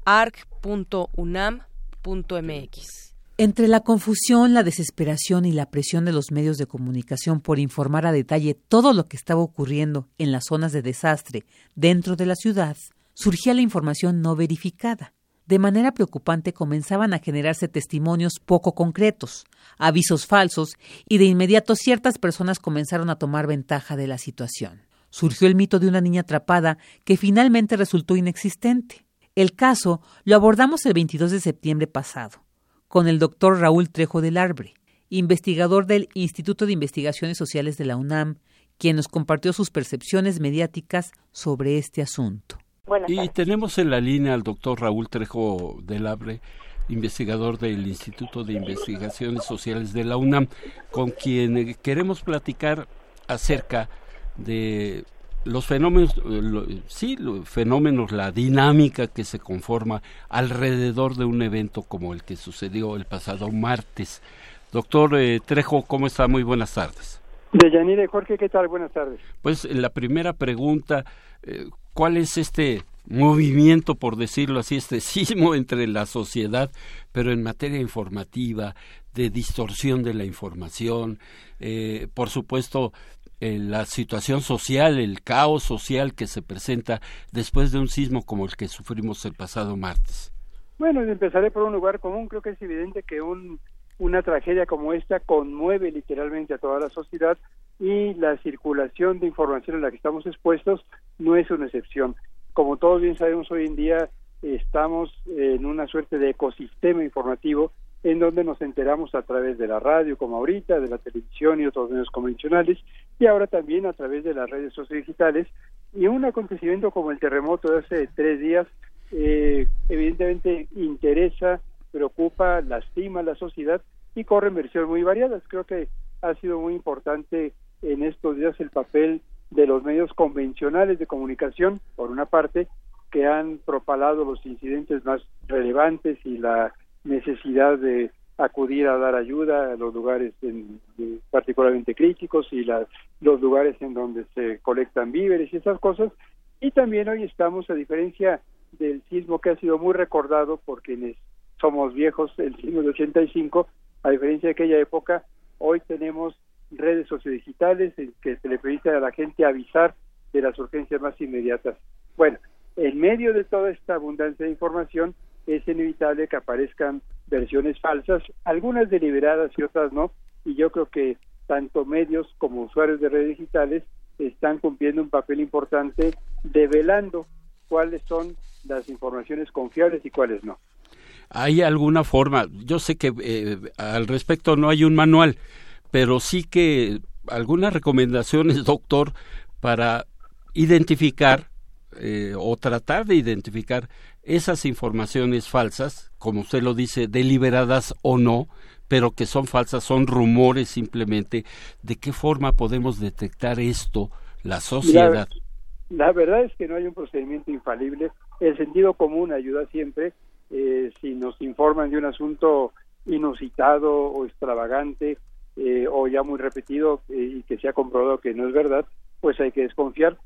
arc.unam.mx. Entre la confusión, la desesperación y la presión de los medios de comunicación por informar a detalle todo lo que estaba ocurriendo en las zonas de desastre dentro de la ciudad, surgía la información no verificada de manera preocupante comenzaban a generarse testimonios poco concretos, avisos falsos, y de inmediato ciertas personas comenzaron a tomar ventaja de la situación. Surgió el mito de una niña atrapada que finalmente resultó inexistente. El caso lo abordamos el 22 de septiembre pasado, con el doctor Raúl Trejo del Arbre, investigador del Instituto de Investigaciones Sociales de la UNAM, quien nos compartió sus percepciones mediáticas sobre este asunto y tenemos en la línea al doctor Raúl Trejo del Abre, investigador del Instituto de Investigaciones Sociales de la UNAM, con quien queremos platicar acerca de los fenómenos, eh, sí, los fenómenos, la dinámica que se conforma alrededor de un evento como el que sucedió el pasado martes. Doctor eh, Trejo, ¿cómo está? Muy buenas tardes. De Jorge, ¿qué tal? Buenas tardes. Pues la primera pregunta, eh, ¿cuál es este movimiento, por decirlo así, este sismo entre la sociedad, pero en materia informativa, de distorsión de la información, por supuesto, la situación social, el caos social que se presenta después de un sismo como el que sufrimos el pasado martes? Bueno, empezaré por un lugar común. Creo que es evidente que una tragedia como esta conmueve literalmente a toda la sociedad y la circulación de información en la que estamos expuestos no es una excepción. Como todos bien sabemos hoy en día, estamos en una suerte de ecosistema informativo en donde nos enteramos a través de la radio, como ahorita, de la televisión y otros medios convencionales, y ahora también a través de las redes sociodigitales. Y un acontecimiento como el terremoto de hace tres días, eh, evidentemente interesa, preocupa, lastima a la sociedad y corre versiones muy variadas. Creo que ha sido muy importante en estos días el papel de los medios convencionales de comunicación, por una parte, que han propalado los incidentes más relevantes y la necesidad de acudir a dar ayuda a los lugares particularmente críticos y los lugares en donde se colectan víveres y esas cosas. Y también hoy estamos, a diferencia del sismo que ha sido muy recordado por quienes somos viejos, el sismo de 85, a diferencia de aquella época, hoy tenemos redes sociodigitales en que se le permite a la gente avisar de las urgencias más inmediatas. Bueno, en medio de toda esta abundancia de información, es inevitable que aparezcan versiones falsas, algunas deliberadas y otras no, y yo creo que tanto medios como usuarios de redes digitales están cumpliendo un papel importante develando cuáles son las informaciones confiables y cuáles no. ¿Hay alguna forma? Yo sé que eh, al respecto no hay un manual, pero sí que algunas recomendaciones, doctor, para identificar eh, o tratar de identificar esas informaciones falsas, como usted lo dice, deliberadas o no, pero que son falsas, son rumores simplemente, ¿de qué forma podemos detectar esto, la sociedad? La, verdad es que no hay un procedimiento infalible, el sentido común ayuda siempre, eh, si nos informan de un asunto inusitado o extravagante eh, o ya muy repetido y que se ha comprobado que no es verdad, pues hay que desconfiar.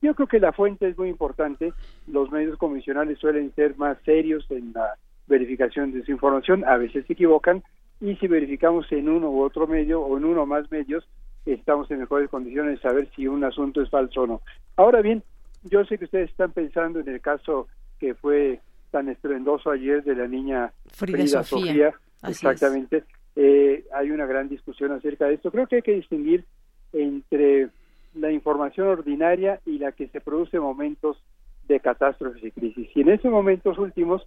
Yo creo que la fuente es muy importante. Los medios convencionales suelen ser más serios en la verificación de su información, a veces se equivocan, y si verificamos en uno u otro medio o en uno o más medios, estamos en mejores condiciones de saber si un asunto es falso o no. Ahora bien, yo sé que ustedes están pensando en el caso que fue tan estruendoso ayer de la niña Frida, Sofía. exactamente. Eh, hay una gran discusión acerca de esto. Creo que hay que distinguir entre la información ordinaria y la que se produce en momentos de catástrofes y crisis. Y en esos momentos últimos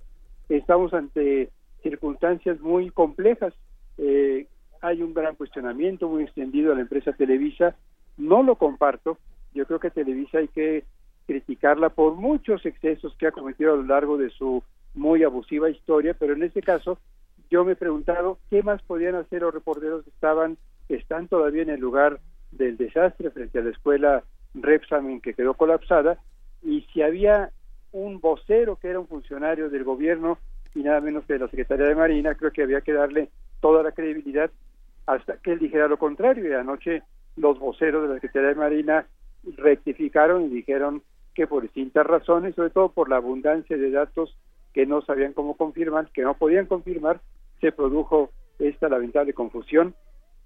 estamos ante circunstancias muy complejas. Eh, hay un gran cuestionamiento muy extendido a la empresa Televisa. No lo comparto. Yo creo que Televisa hay que criticarla por muchos excesos que ha cometido a lo largo de su muy abusiva historia, pero en este caso yo me he preguntado qué más podían hacer los reporteros que estaban, están todavía en el lugar del desastre frente a la escuela Repsamen que quedó colapsada y si había un vocero que era un funcionario del gobierno y nada menos que de la Secretaría de Marina, creo que había que darle toda la credibilidad hasta que él dijera lo contrario. Y anoche los voceros de la Secretaría de Marina rectificaron y dijeron que por distintas razones, sobre todo por la abundancia de datos que no sabían cómo confirmar, que no podían confirmar, se produjo esta lamentable confusión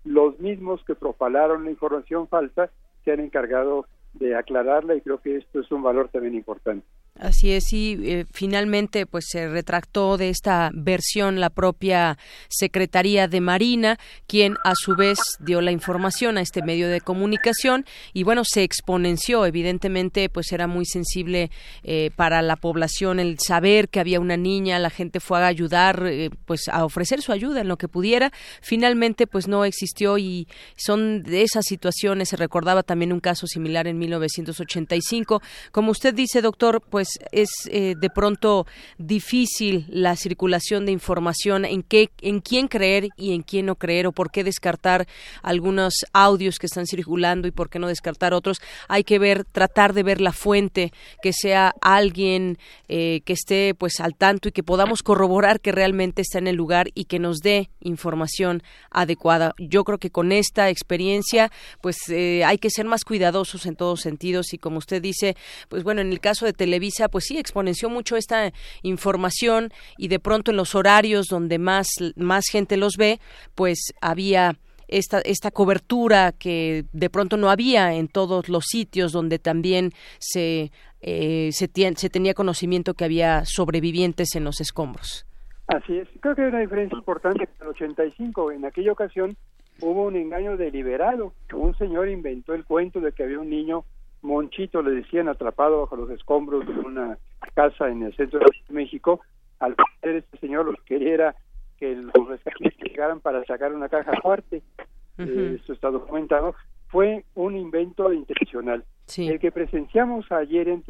los mismos que propalaron la información falsa se han encargado de aclararla y creo que esto es un valor también importante. Así es, y eh, finalmente pues se retractó de esta versión la propia Secretaría de Marina, quien a su vez dio la información a este medio de comunicación y bueno, se exponenció, evidentemente pues era muy sensible eh, para la población el saber que había una niña, la gente fue a ayudar, eh, pues a ofrecer su ayuda en lo que pudiera, finalmente pues no existió y son de esas situaciones, se recordaba también un caso similar en 1985, como usted dice doctor, pues es eh, de pronto difícil la circulación de información en qué, en quién creer y en quién no creer o por qué descartar algunos audios que están circulando y por qué no descartar otros. Hay que ver, tratar de ver la fuente, que sea alguien eh, que esté pues al tanto y que podamos corroborar que realmente está en el lugar y que nos dé información adecuada. Yo creo que con esta experiencia pues eh, hay que ser más cuidadosos en todos sentidos y como usted dice, pues bueno, en el caso de Televisa, pues sí, exponenció mucho esta información y de pronto en los horarios donde más, más gente los ve, pues había esta, esta cobertura que de pronto no había en todos los sitios donde también se, eh, se, se tenía conocimiento que había sobrevivientes en los escombros. Así es, creo que hay una diferencia importante. En el 85, en aquella ocasión, hubo un engaño deliberado. Un señor inventó el cuento de que había un niño Monchito, le decían, atrapado bajo los escombros de una casa en el centro de México. Al parecer, este señor lo que quería era que los rescatistas llegaran para sacar una caja fuerte. Eh, esto está documentado. Fue un invento intencional. El que presenciamos ayer en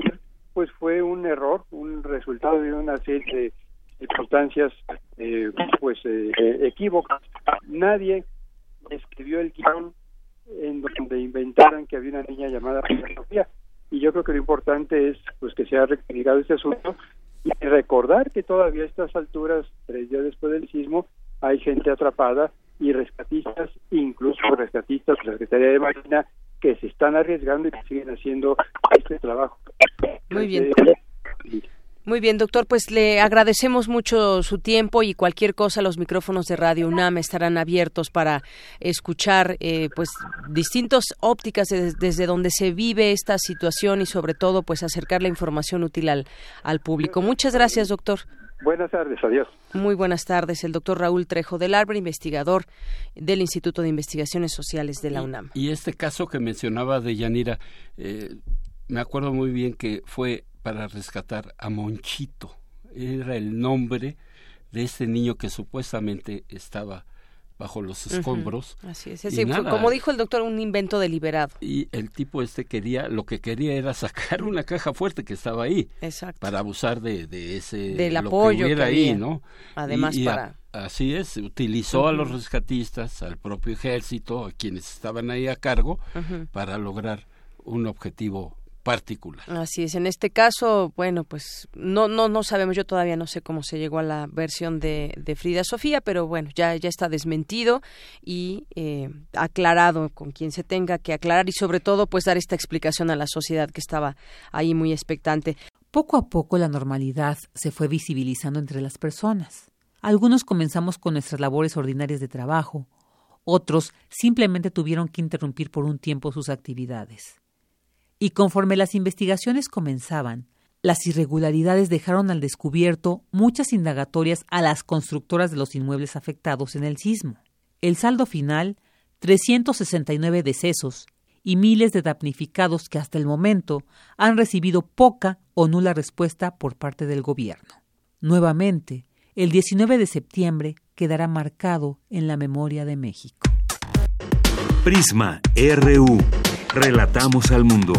pues fue un error, un resultado de una serie de circunstancias eh, pues eh, equívocas. Nadie escribió el guion en donde inventaran que había una niña llamada Sofía. Y yo creo que lo importante es pues que se ha recriminado este asunto y recordar que todavía a estas alturas, tres días después del sismo, hay gente atrapada y rescatistas, incluso rescatistas de la Secretaría de Marina, que se están arriesgando y que siguen haciendo este trabajo. Muy bien. Muy bien, doctor, pues le agradecemos mucho su tiempo y cualquier cosa, los micrófonos de Radio UNAM estarán abiertos para escuchar eh, pues distintas ópticas desde donde se vive esta situación y sobre todo pues acercar la información útil al, al público. Muchas gracias, doctor. Buenas tardes, adiós. Muy buenas tardes, el doctor Raúl Trejo del Arbre, investigador del Instituto de Investigaciones Sociales de la UNAM. Y, este caso que mencionaba de Yanira, eh, me acuerdo muy bien que fue para rescatar a Monchito. Era el nombre de este niño que supuestamente estaba bajo los escombros. Así es, como dijo el doctor, un invento deliberado. Y el tipo este quería, lo que quería era sacar una caja fuerte que estaba ahí. Exacto. Para abusar de, de ese... Del apoyo que, ahí, ¿no? Además para... así es, utilizó a los rescatistas, al propio ejército, a quienes estaban ahí a cargo, para lograr un objetivo particular. Así es, en este caso, bueno, pues no, no, no sabemos, yo todavía no sé cómo se llegó a la versión de, de Frida Sofía, pero bueno, ya, ya está desmentido y eh, aclarado con quien se tenga que aclarar y sobre todo pues dar esta explicación a la sociedad que estaba ahí muy expectante. Poco a poco la normalidad se fue visibilizando entre las personas. Algunos comenzamos con nuestras labores ordinarias de trabajo, otros simplemente tuvieron que interrumpir por un tiempo sus actividades. Y conforme las investigaciones comenzaban, las irregularidades dejaron al descubierto muchas indagatorias a las constructoras de los inmuebles afectados en el sismo. El saldo final, 369 decesos y miles de damnificados que hasta el momento han recibido poca o nula respuesta por parte del gobierno. Nuevamente, el 19 de septiembre quedará marcado en la memoria de México. Prisma RU. Relatamos al mundo.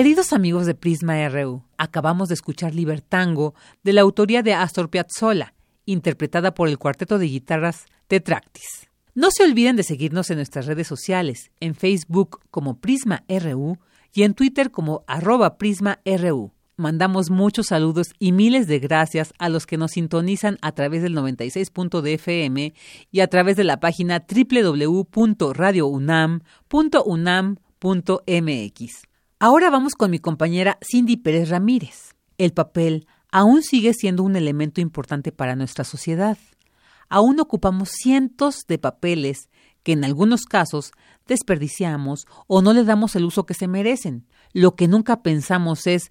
Queridos amigos de Prisma RU, acabamos de escuchar Libertango de la autoría de Astor Piazzolla, interpretada por el cuarteto de guitarras Tetractis. No se olviden de seguirnos en nuestras redes sociales, en Facebook como Prisma RU y en Twitter como arroba Prisma RU. Mandamos muchos saludos y miles de gracias a los que nos sintonizan a través del 96.de FM y a través de la página www.radiounam.unam.mx. Ahora vamos con mi compañera Cindy Pérez Ramírez. El papel aún sigue siendo un elemento importante para nuestra sociedad. Aún ocupamos cientos de papeles que en algunos casos desperdiciamos o no le damos el uso que se merecen. Lo que nunca pensamos es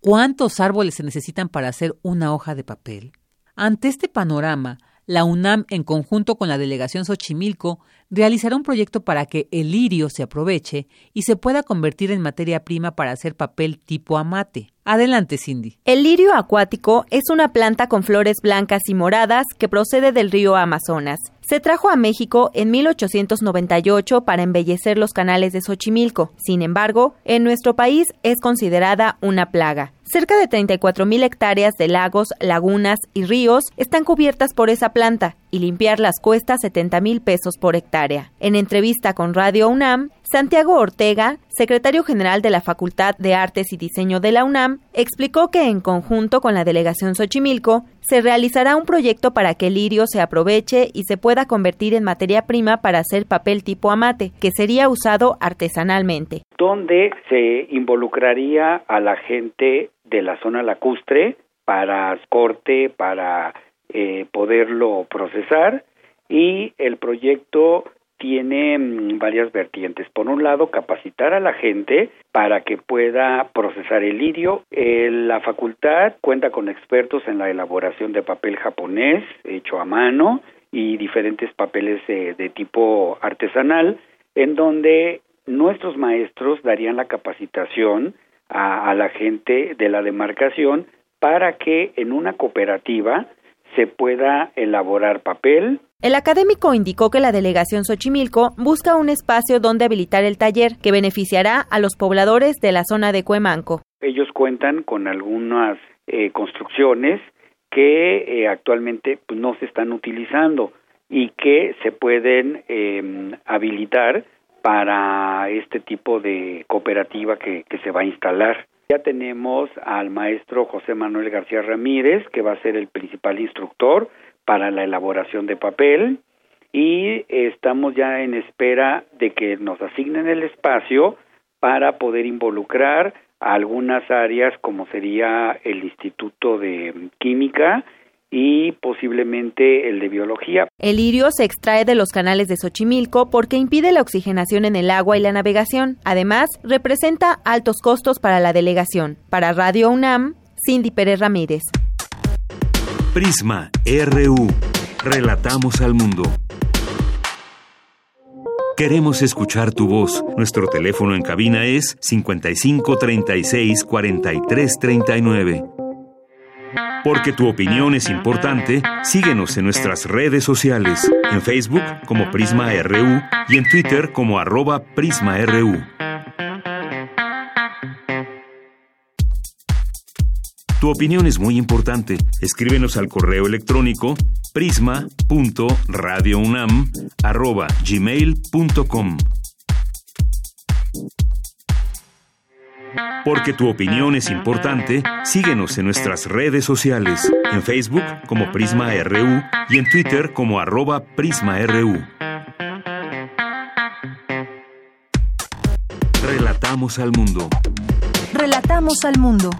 cuántos árboles se necesitan para hacer una hoja de papel. Ante este panorama, la UNAM, en conjunto con la delegación Xochimilco, realizará un proyecto para que el lirio se aproveche y se pueda convertir en materia prima para hacer papel tipo amate. Adelante, Cindy. El lirio acuático es una planta con flores blancas y moradas que procede del río Amazonas. Se trajo a México en 1898 para embellecer los canales de Xochimilco. Sin embargo, en nuestro país es considerada una plaga. Cerca de 34.000 hectáreas de lagos, lagunas y ríos están cubiertas por esa planta y limpiarlas cuesta 70 mil pesos por hectárea. En entrevista con Radio UNAM, Santiago Ortega, secretario general de la Facultad de Artes y Diseño de la UNAM, explicó que en conjunto con la delegación Xochimilco se realizará un proyecto para que el lirio se aproveche y se pueda convertir en materia prima para hacer papel tipo amate, que sería usado artesanalmente. Donde se involucraría a la gente de la zona lacustre para corte, para eh, poderlo procesar y el proyecto tiene mm, varias vertientes. Por un lado, capacitar a la gente para que pueda procesar el lirio. la facultad cuenta con expertos en la elaboración de papel japonés hecho a mano y diferentes papeles de tipo artesanal, en donde nuestros maestros darían la capacitación a, la gente de la demarcación para que en una cooperativa se pueda elaborar papel. El académico indicó que la delegación Xochimilco busca un espacio donde habilitar el taller que beneficiará a los pobladores de la zona de Cuemanco. Ellos cuentan con algunas eh, construcciones que eh, actualmente pues, no se están utilizando y que se pueden em, habilitar para este tipo de cooperativa que, se va a instalar. Ya tenemos al maestro José Manuel García Ramírez, que va a ser el principal instructor para la elaboración de papel y estamos ya en espera de que nos asignen el espacio para poder involucrar algunas áreas como sería el Instituto de Química y posiblemente el de biología. El lirio se extrae de los canales de Xochimilco porque impide la oxigenación en el agua y la navegación. Además, representa altos costos para la delegación. Para Radio UNAM, Cindy Pérez Ramírez. Prisma RU. Relatamos al mundo. Queremos escuchar tu voz. Nuestro teléfono en cabina es 55 36 43 39. Porque tu opinión es importante, síguenos en nuestras redes sociales, en Facebook como Prisma RU y en Twitter como arroba PrismaRU. Tu opinión es muy importante. Escríbenos al correo electrónico prisma.radiounam@gmail.com. Porque tu opinión es importante, síguenos en nuestras redes sociales, en Facebook como Prisma RU y en Twitter como arroba PrismaRU. Relatamos al mundo. Relatamos al mundo.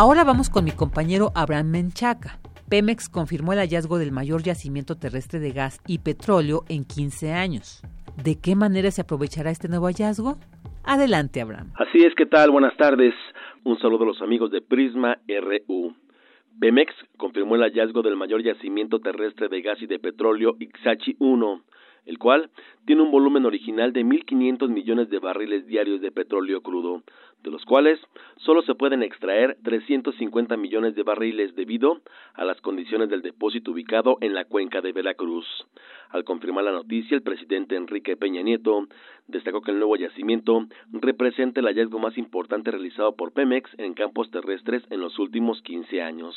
Ahora vamos con mi compañero Abraham Menchaca. Pemex confirmó el hallazgo del mayor yacimiento terrestre de gas y petróleo en 15 años. ¿De qué manera se aprovechará este nuevo hallazgo? Adelante, Abraham. Así es, ¿qué tal? Buenas tardes. Un saludo a los amigos de Prisma RU. Pemex confirmó el hallazgo del mayor yacimiento terrestre de gas y de petróleo Ixachi 1, el cual tiene un volumen original de 1.500 millones de barriles diarios de petróleo crudo, de los cuales solo se pueden extraer 350 millones de barriles debido a las condiciones del depósito ubicado en la cuenca de Veracruz. Al confirmar la noticia, el presidente Enrique Peña Nieto destacó que el nuevo yacimiento representa el hallazgo más importante realizado por Pemex en campos terrestres en los últimos 15 años.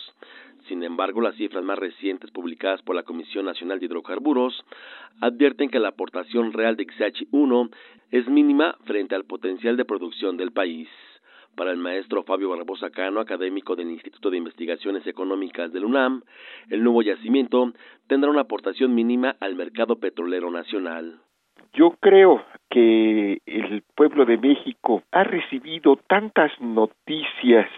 Sin embargo, las cifras más recientes publicadas por la Comisión Nacional de Hidrocarburos advierten que la aportación real de XH1 es mínima frente al potencial de producción del país. Para el maestro Fabio Barbosa Cano, académico del Instituto de Investigaciones Económicas del UNAM, el nuevo yacimiento tendrá una aportación mínima al mercado petrolero nacional. Yo creo que el pueblo de México ha recibido tantas noticias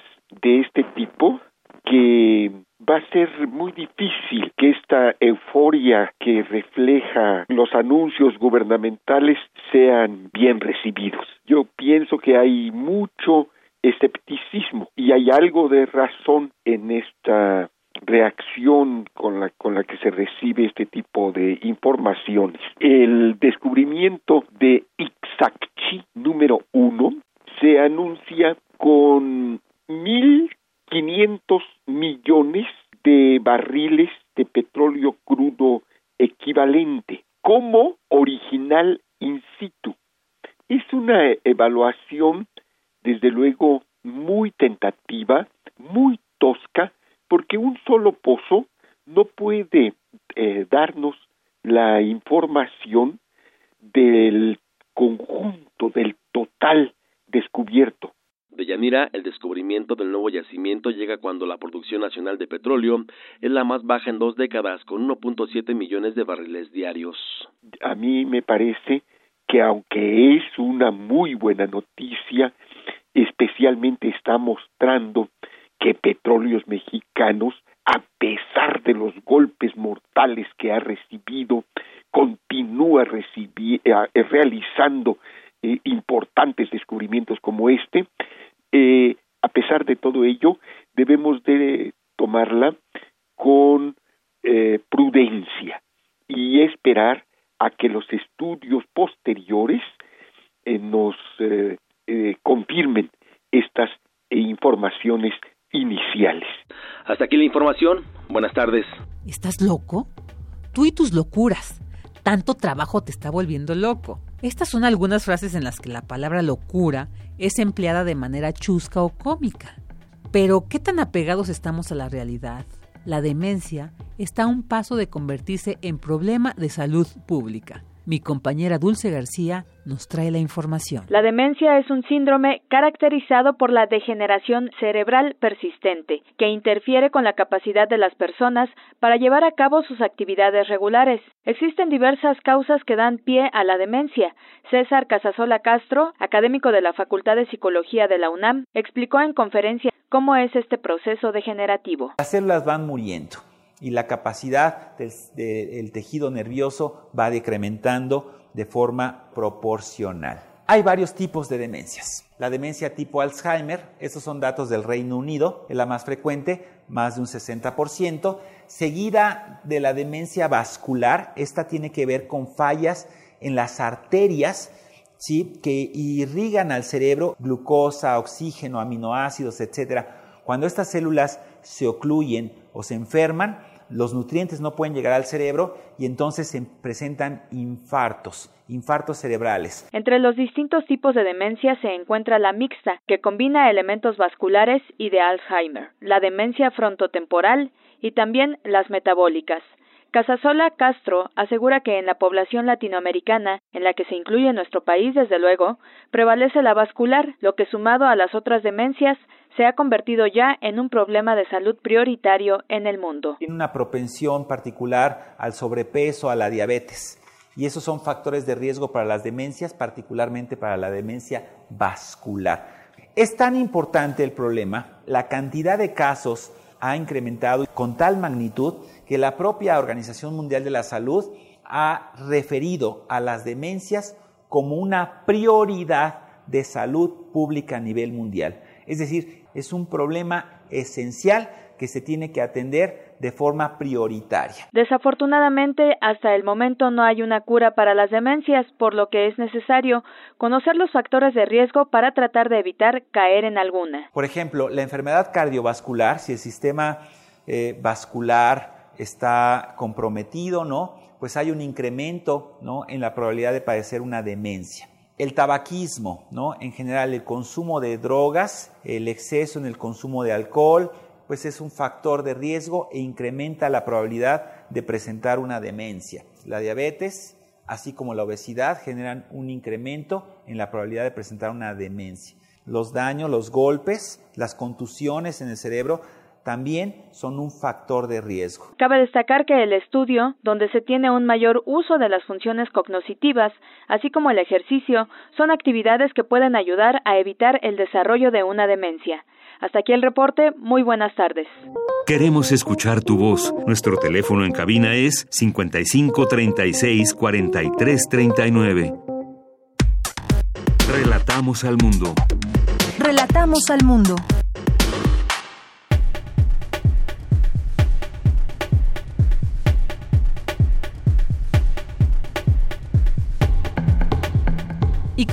de este tipo que va a ser muy difícil que esta euforia que refleja los anuncios gubernamentales sean bien recibidos. Yo pienso que hay mucho escepticismo y hay algo de razón en esta reacción con la, con la que se recibe este tipo de informaciones. El descubrimiento de Ixacchi número uno se anuncia con mil quinientos millones de barriles de petróleo crudo equivalente como original in situ. Es una evaluación desde luego muy tentativa, muy tosca, porque un solo pozo no puede eh, darnos la información del conjunto, del total descubierto. De Yanira, el del nuevo yacimiento llega cuando la producción nacional de petróleo es la más baja en dos décadas, con 1.7 millones de barriles diarios. A mí me parece que aunque es una muy buena noticia, especialmente está mostrando que petróleos mexicanos, a pesar de los golpes mortales que ha recibido, continúa eh, eh, realizando eh, importantes descubrimientos como este. A pesar de todo ello, debemos de tomarla con prudencia y esperar a que los estudios posteriores nos eh, confirmen estas informaciones iniciales. Hasta aquí la información. Buenas tardes. ¿Estás loco? Tú y tus locuras. Tanto trabajo te está volviendo loco. Estas son algunas frases en las que la palabra locura es empleada de manera chusca o cómica. Pero, ¿qué tan apegados estamos a la realidad? La demencia está a un paso de convertirse en problema de salud pública. Mi compañera Dulce García nos trae la información. La demencia es un síndrome caracterizado por la degeneración cerebral persistente, que interfiere con la capacidad de las personas para llevar a cabo sus actividades regulares. Existen diversas causas que dan pie a la demencia. César Casasola Castro, académico de la Facultad de Psicología de la UNAM, explicó en conferencia cómo es este proceso degenerativo. Las células van muriendo y la capacidad del, tejido nervioso va decrementando de forma proporcional. Hay varios tipos de demencias. La demencia tipo Alzheimer, estos son datos del Reino Unido, es la más frecuente, más de un 60%, seguida de la demencia vascular, esta tiene que ver con fallas en las arterias, ¿sí? que irrigan al cerebro glucosa, oxígeno, aminoácidos, etc. Cuando estas células se ocluyen o se enferman, los nutrientes no pueden llegar al cerebro y entonces se presentan infartos, infartos cerebrales. Entre los distintos tipos de demencia se encuentra la mixta, que combina elementos vasculares y de Alzheimer, la demencia frontotemporal y también las metabólicas. Casasola Castro asegura que en la población latinoamericana, en la que se incluye nuestro país desde luego, prevalece la vascular, lo que sumado a las otras demencias se ha convertido ya en un problema de salud prioritario en el mundo. Tiene una propensión particular al sobrepeso, a la diabetes, y esos son factores de riesgo para las demencias, particularmente para la demencia vascular. Es tan importante el problema, la cantidad de casos ha incrementado con tal magnitud que la propia Organización Mundial de la Salud ha referido a las demencias como una prioridad de salud pública a nivel mundial. Es decir, es un problema esencial que se tiene que atender de forma prioritaria. Desafortunadamente, hasta el momento no hay una cura para las demencias, por lo que es necesario conocer los factores de riesgo para tratar de evitar caer en alguna. Por ejemplo, la enfermedad cardiovascular, si el sistema eh, vascular está comprometido, ¿no? Pues hay un incremento, ¿no? En la probabilidad de padecer una demencia. El tabaquismo, ¿no? En general, el consumo de drogas, el exceso en el consumo de alcohol, pues es un factor de riesgo e incrementa la probabilidad de presentar una demencia. La diabetes, así como la obesidad, generan un incremento en la probabilidad de presentar una demencia. Los daños, los golpes, las contusiones en el cerebro también son un factor de riesgo. Cabe destacar que el estudio, donde se tiene un mayor uso de las funciones cognitivas, así como el ejercicio, son actividades que pueden ayudar a evitar el desarrollo de una demencia. Hasta aquí el reporte. Muy buenas tardes. Queremos escuchar tu voz. Nuestro teléfono en cabina es 55 36 43 39. Relatamos al mundo. Relatamos al mundo.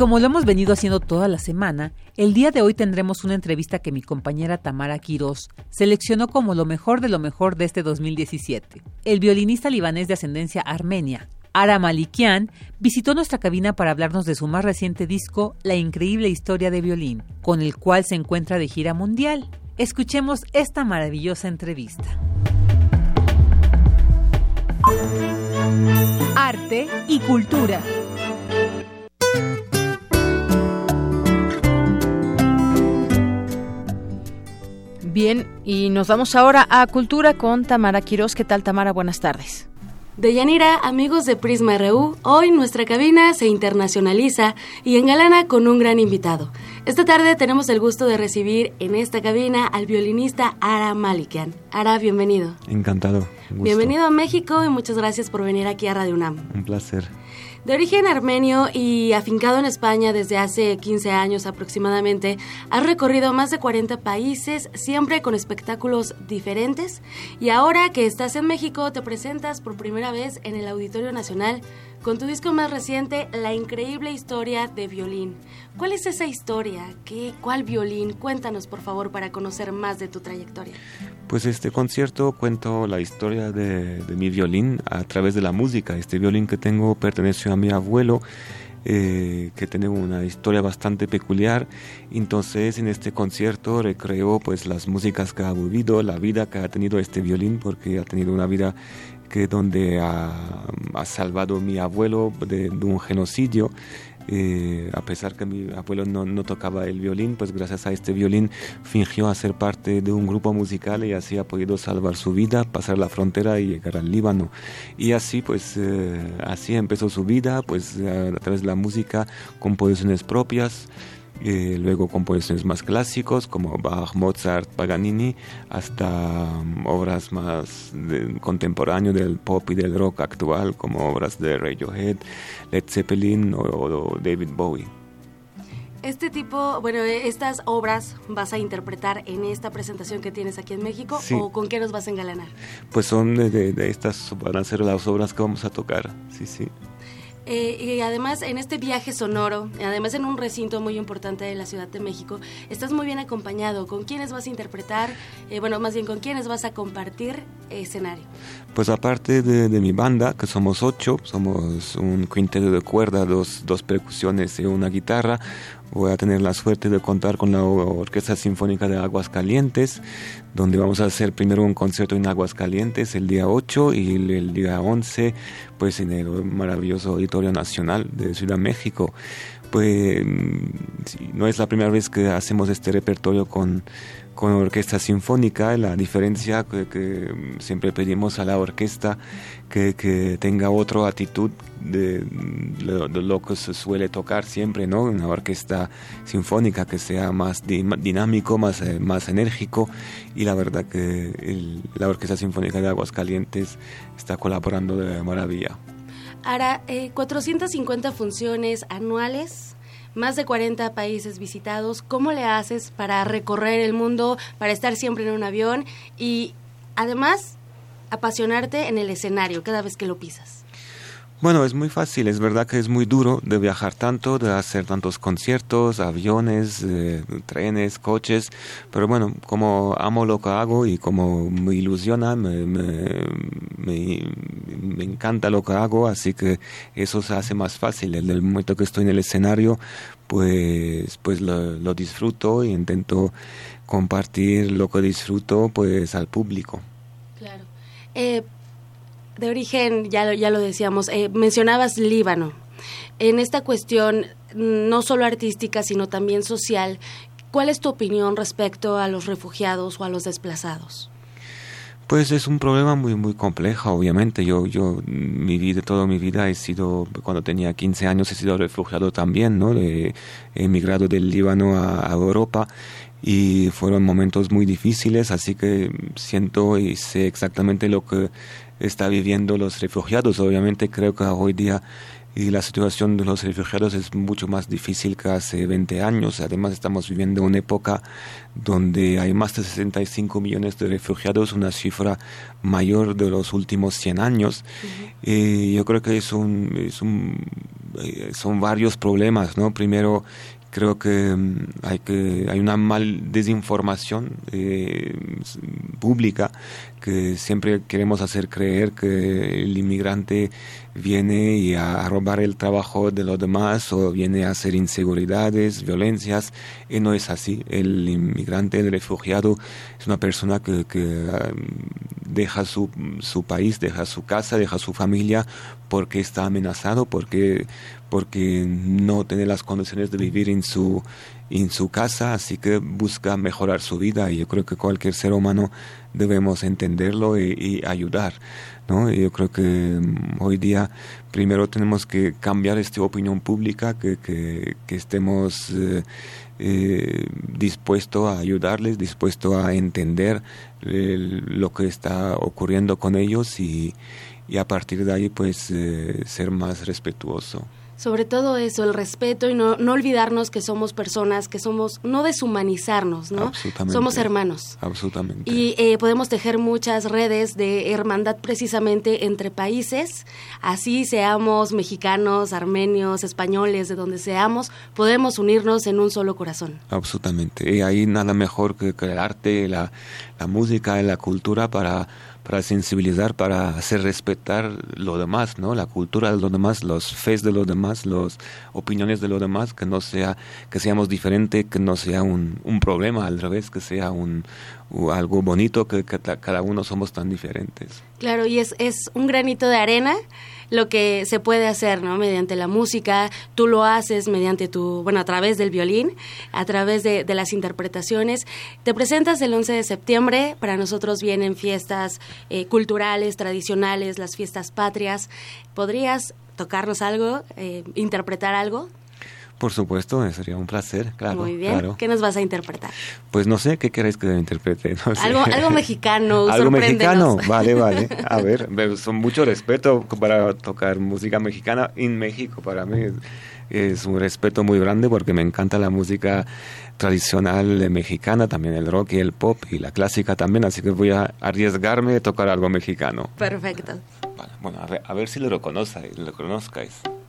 Como lo hemos venido haciendo toda la semana, el día de hoy tendremos una entrevista que mi compañera Tamara Quiroz seleccionó como lo mejor de lo mejor de este 2017. El violinista libanés de ascendencia armenia, Ara Malikian, visitó nuestra cabina para hablarnos de su más reciente disco, La increíble historia de violín, con el cual se encuentra de gira mundial. Escuchemos esta maravillosa entrevista. Arte y cultura. Bien, y nos vamos ahora a Cultura con Tamara Quiroz. ¿Qué tal, Tamara? Buenas tardes. Deyanira, amigos de Prisma RU, hoy nuestra cabina se internacionaliza y engalana con un gran invitado. Esta tarde tenemos el gusto de recibir en esta cabina al violinista Ara Malikian. Ara, bienvenido. Encantado. Bienvenido a México y muchas gracias por venir aquí a Radio UNAM. Un placer. De origen armenio y afincado en España desde hace 15 años aproximadamente, has recorrido más de 40 países, siempre con espectáculos diferentes, y ahora que estás en México te presentas por primera vez en el Auditorio Nacional con tu disco más reciente, La increíble historia de violín. ¿Cuál es esa historia? ¿Qué, ¿Cuál violín? Cuéntanos, por favor, para conocer más de tu trayectoria. Pues este concierto cuento la historia de, mi violín a través de la música. Este violín que tengo perteneció a mi abuelo. Eh, que tiene una historia bastante peculiar. Entonces, en este concierto recreo pues las músicas que ha vivido, la vida que ha tenido este violín, porque ha tenido una vida que donde ha, salvado mi abuelo de, un genocidio. Eh, a pesar que mi abuelo no, no, tocaba el violín, pues gracias a este violín fingió hacer parte de un grupo musical y así ha podido salvar su vida, pasar la frontera y llegar al Líbano. Y así, pues, eh, así empezó su vida, pues a través de la música, composiciones propias. Eh, luego composiciones más clásicos como Bach, Mozart, Paganini, hasta um, obras más contemporáneas del pop y del rock actual como obras de Radiohead, Led Zeppelin o, David Bowie. Este tipo, bueno, eh, estas obras vas a interpretar en esta presentación que tienes aquí en México o con qué nos vas a engalanar? Pues son de, de, estas, van a ser las obras que vamos a tocar, sí, sí. Eh, y además en este viaje sonoro, además en un recinto muy importante de la Ciudad de México, estás muy bien acompañado. ¿Con quiénes vas a interpretar? Eh, bueno, más bien, ¿con quiénes vas a compartir escenario? Pues aparte de, mi banda, que somos ocho, somos un quinteto de cuerda, dos, dos percusiones y una guitarra, voy a tener la suerte de contar con la Orquesta Sinfónica de Aguas Calientes, donde vamos a hacer primero un concierto en Aguas Calientes el día 8 y el, día 11 pues en el maravilloso Auditorio Nacional de Ciudad México. Pues mm, no es la primera vez que hacemos este repertorio con con orquesta sinfónica, la diferencia que, siempre pedimos a la orquesta que, que tenga otra actitud de, lo que se suele tocar siempre, ¿no? Una orquesta sinfónica que sea más dinámico, más, eh, más enérgico y la verdad que la Orquesta Sinfónica de Aguascalientes está colaborando de maravilla. Ahora, 450 eh, funciones anuales más de 40 países visitados. ¿Cómo le haces para recorrer el mundo, para estar siempre en un avión y además apasionarte en el escenario cada vez que lo pisas? Bueno, es muy fácil, es verdad que es muy duro de viajar tanto, de hacer tantos conciertos, aviones, eh, trenes, coches, pero bueno, como amo lo que hago y como me ilusiona, me, me, encanta lo que hago, así que eso se hace más fácil. El momento que estoy en el escenario, pues, pues lo, lo disfruto y intento compartir lo que disfruto pues al público. Claro. Eh, de origen, ya, ya lo decíamos, eh, mencionabas Líbano. En esta cuestión, no solo artística, sino también social, ¿cuál es tu opinión respecto a los refugiados o a los desplazados? Pues es un problema muy muy complejo, obviamente. Yo yo mi vida toda mi vida he sido cuando tenía 15 años he sido refugiado también, ¿no? he emigrado del Líbano a Europa y fueron momentos muy difíciles, así que siento y sé exactamente lo que está viviendo los refugiados. Obviamente creo que hoy día y la situación de los refugiados es mucho más difícil que hace 20 años. Además estamos viviendo una época donde hay más de 65 millones de refugiados, una cifra mayor de los últimos 100 años. Y yo creo que es un, es un, eh, son varios problemas, ¿no? Primero, creo que mm, hay que hay una mal desinformación eh, pública que siempre queremos hacer creer que el inmigrante viene y a, robar el trabajo de los demás o viene a hacer inseguridades, violencias, y no es así. El inmigrante, el refugiado, es una persona que, que ah, deja su, su país, deja su casa, deja su familia porque está amenazado, porque, porque no tiene las condiciones de vivir en su, en su casa, así que busca mejorar su vida y yo creo que cualquier ser humano debemos entenderlo y, ayudar. ¿no? Y yo creo que mm, hoy día primero tenemos que cambiar esta opinión pública, que, que, estemos eh, eh, dispuestos a ayudarles, dispuestos a entender lo que está ocurriendo con ellos y, y a partir de ahí pues eh, ser más respetuoso sobre todo eso, el respeto y no, no olvidarnos que somos personas, que somos, no deshumanizarnos, ¿no? Somos hermanos. Absolutamente. Y eh, podemos tejer muchas redes de hermandad precisamente entre países, así seamos mexicanos, armenios, españoles, de donde seamos, podemos unirnos en un solo corazón. Absolutamente. Y ahí nada mejor que, que el arte, la, la música, la cultura para para sensibilizar, para hacer respetar lo demás, ¿no? La cultura de los demás, los fes de los demás, las opiniones de los demás, que no sea, que seamos diferentes, que no sea un, un problema, al revés, que sea un, algo bonito, que, que cada uno somos tan diferentes. Claro, y es, es un granito de arena lo que se puede hacer, ¿no? Mediante la música, tú lo haces mediante tu, bueno, a través del violín, a través de, de las interpretaciones. Te presentas el 11 de septiembre, para nosotros vienen fiestas eh, culturales, tradicionales, las fiestas patrias. ¿Podrías tocarnos algo, eh, interpretar algo? Por supuesto, sería un placer, claro. Muy bien. ¿Qué nos vas a interpretar? Pues no sé, ¿qué queréis que interprete? Algo, algo mexicano, Algo mexicano, vale, vale. A ver, son mucho respeto para tocar música mexicana en México. Para mí es un respeto muy grande porque me encanta la música tradicional mexicana, también el rock y el pop y la clásica también, así que voy a arriesgarme a tocar algo mexicano. Perfecto. bueno, a ver, a ver si lo, reconozcáis, lo.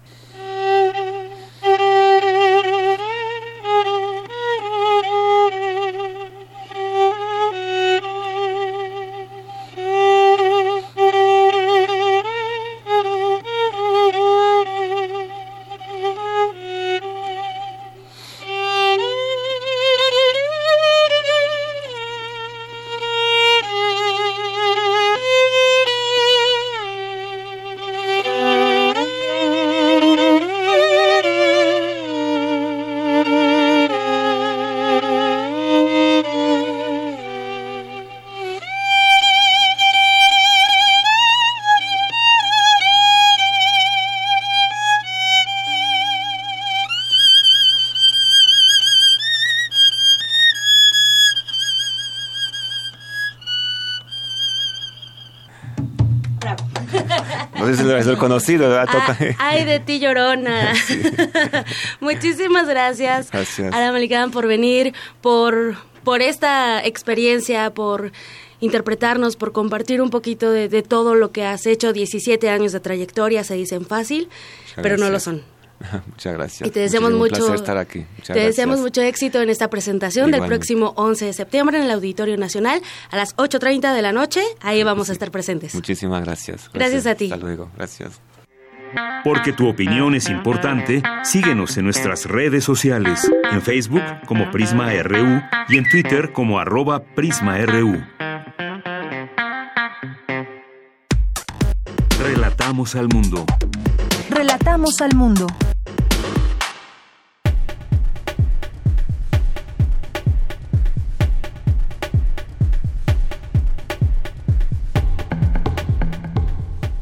Si lo es conocido, ¿verdad? Ah, ay, de ti, llorona. Muchísimas gracias, gracias. a la por venir, por, por esta experiencia, por interpretarnos, por compartir un poquito de, de, todo lo que has hecho. 17 años de trayectoria se dicen fácil, pero no lo son. Muchas gracias. Y te deseamos mucho, estar aquí. Muchas te gracias. deseamos mucho éxito en esta presentación Igualmente. del próximo 11 de septiembre en el Auditorio Nacional a las 8.30 de la noche. Ahí vamos sí. a estar presentes. Muchísimas gracias. gracias. Gracias a ti. Hasta luego. Gracias. Porque tu opinión es importante, síguenos en nuestras redes sociales, en Facebook como Prisma RU y en Twitter como arroba PrismaRU. Relatamos al mundo. Relatamos al mundo.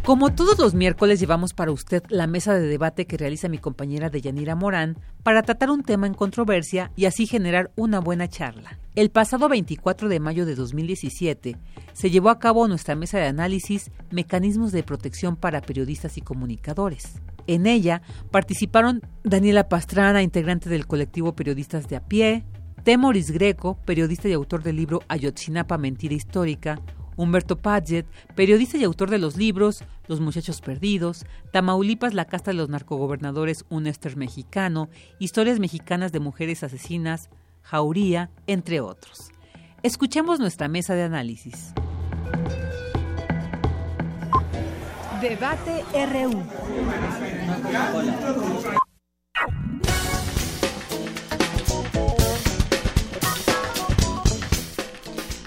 Como todos los miércoles llevamos para usted la mesa de debate que realiza mi compañera Deyanira Morán para tratar un tema en controversia y así generar una buena charla. El pasado 24 de mayo de 2017 se llevó a cabo nuestra mesa de análisis Mecanismos de protección para periodistas y comunicadores. En ella participaron Daniela Pastrana, integrante del colectivo Periodistas de a pie, Temoris Greco, periodista y autor del libro Ayotzinapa Mentira Histórica, Humberto Padgett, periodista y autor de los libros Los Muchachos Perdidos, Tamaulipas, la casta de los narcogobernadores, un Ester mexicano, Historias mexicanas de mujeres asesinas, Jauría, entre otros. Escuchemos nuestra mesa de análisis. Debate RU.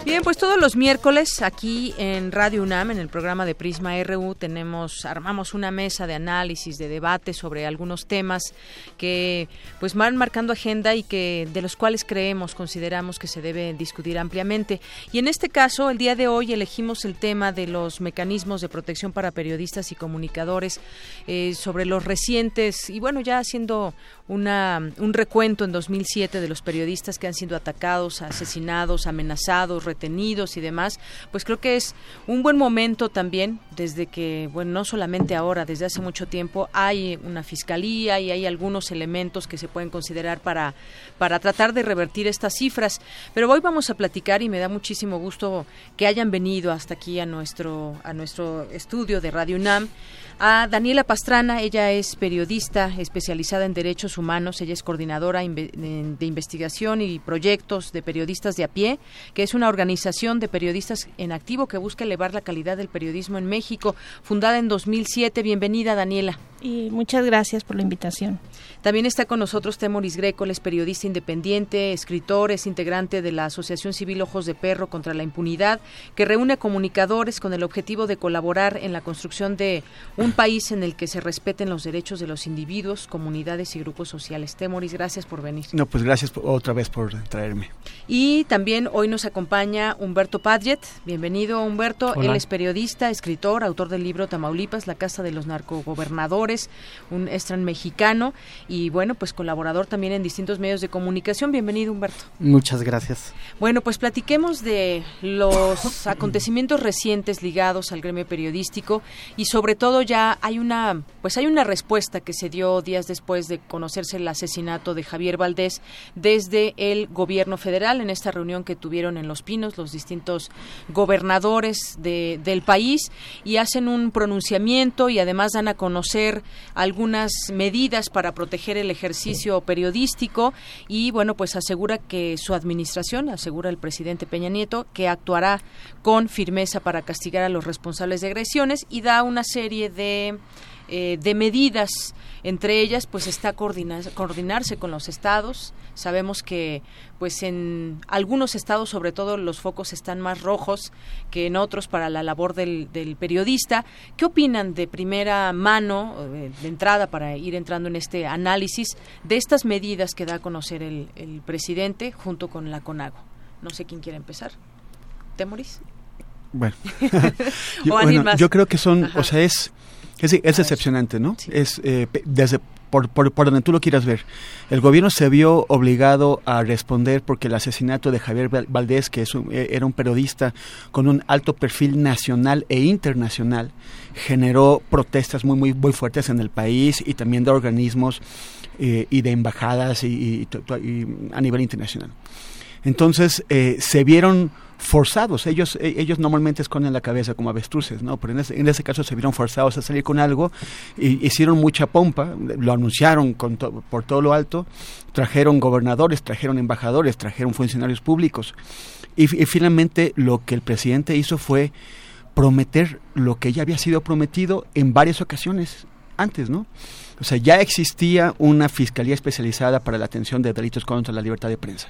Bien, pues todos los miércoles aquí en Radio UNAM, en el programa de Prisma RU, tenemos, armamos una mesa de análisis, de debate sobre algunos temas que pues van marcando agenda y que de los cuales creemos, consideramos que se debe discutir ampliamente. Y en este caso, el día de hoy elegimos el tema de los mecanismos de protección para periodistas y comunicadores eh, sobre los recientes y bueno, ya haciendo una, un recuento en 2007 de los periodistas que han sido atacados, asesinados, amenazados, retenidos y demás, pues creo que es un buen momento también, desde que, bueno, no solamente ahora, desde hace mucho tiempo hay una fiscalía y hay algunos elementos que se pueden considerar para, para tratar de revertir estas cifras. Pero hoy vamos a platicar y me da muchísimo gusto que hayan venido hasta aquí a nuestro, a nuestro estudio de Radio UNAM a Daniela Pastrana. Ella es periodista especializada en derechos humanos. Ella es coordinadora de investigación y proyectos de periodistas de a pie, que es una organización de periodistas en activo que busca elevar la calidad del periodismo en México, fundada en 2007. Bienvenida, Daniela. Y muchas gracias por la invitación. También está con nosotros Temoris Greco, es periodista independiente, escritor, es integrante de la Asociación Civil Ojos de Perro contra la Impunidad, que reúne comunicadores con el objetivo de colaborar en la construcción de un país en el que se respeten los derechos de los individuos, comunidades y grupos sociales. Temoris, gracias por venir. No, pues gracias otra vez por traerme. Y también hoy nos acompaña Humberto Padgett. Bienvenido, Humberto. Hola. Él es periodista, escritor, autor del libro Tamaulipas, la Casa de los Narcogobernadores, un estran mexicano y bueno, pues colaborador también en distintos medios de comunicación. Bienvenido, Humberto. Muchas gracias. Bueno, pues platiquemos de los acontecimientos recientes ligados al gremio periodístico y sobre todo ya hay una pues hay una respuesta que se dio días después de conocerse el asesinato de Javier Valdés desde el gobierno federal en esta reunión que tuvieron en Los Pinos los distintos gobernadores de, del país y hacen un pronunciamiento y además dan a conocer algunas medidas para proteger el ejercicio periodístico y bueno pues asegura que su administración asegura el presidente Peña Nieto que actuará con firmeza para castigar a los responsables de agresiones y da una serie de eh, de medidas. Entre ellas pues está coordinar, coordinarse con los estados. Sabemos que pues en algunos estados sobre todo los focos están más rojos que en otros para la labor del, del periodista. Qué opinan de primera mano eh, de entrada para ir entrando en este análisis de estas medidas que da a conocer el, el presidente junto con la CONAGO no sé quién quiere empezar. Temoris bueno, yo, bueno yo, creo que son, Ajá. o sea, es es, es decepcionante, ¿no? Sí. Es eh, desde por, por, por, donde tú lo quieras ver. El gobierno se vio obligado a responder porque el asesinato de Javier Valdés, que es un, e, era un periodista con un alto perfil nacional e internacional, generó protestas muy, muy, muy fuertes en el país y también de organismos eh, y de embajadas y, y, y, a nivel internacional. Entonces eh, se vieron forzados. Ellos, e, ellos normalmente esconden la cabeza como avestruces, ¿no? Pero en ese, en ese caso se vieron forzados a salir con algo, y hicieron mucha pompa, lo anunciaron con por todo lo alto, trajeron gobernadores, trajeron embajadores, trajeron funcionarios públicos. Y, y finalmente lo que el presidente hizo fue prometer lo que ya había sido prometido en varias ocasiones antes, ¿no? O sea, ya existía una fiscalía especializada para la atención de delitos contra la libertad de prensa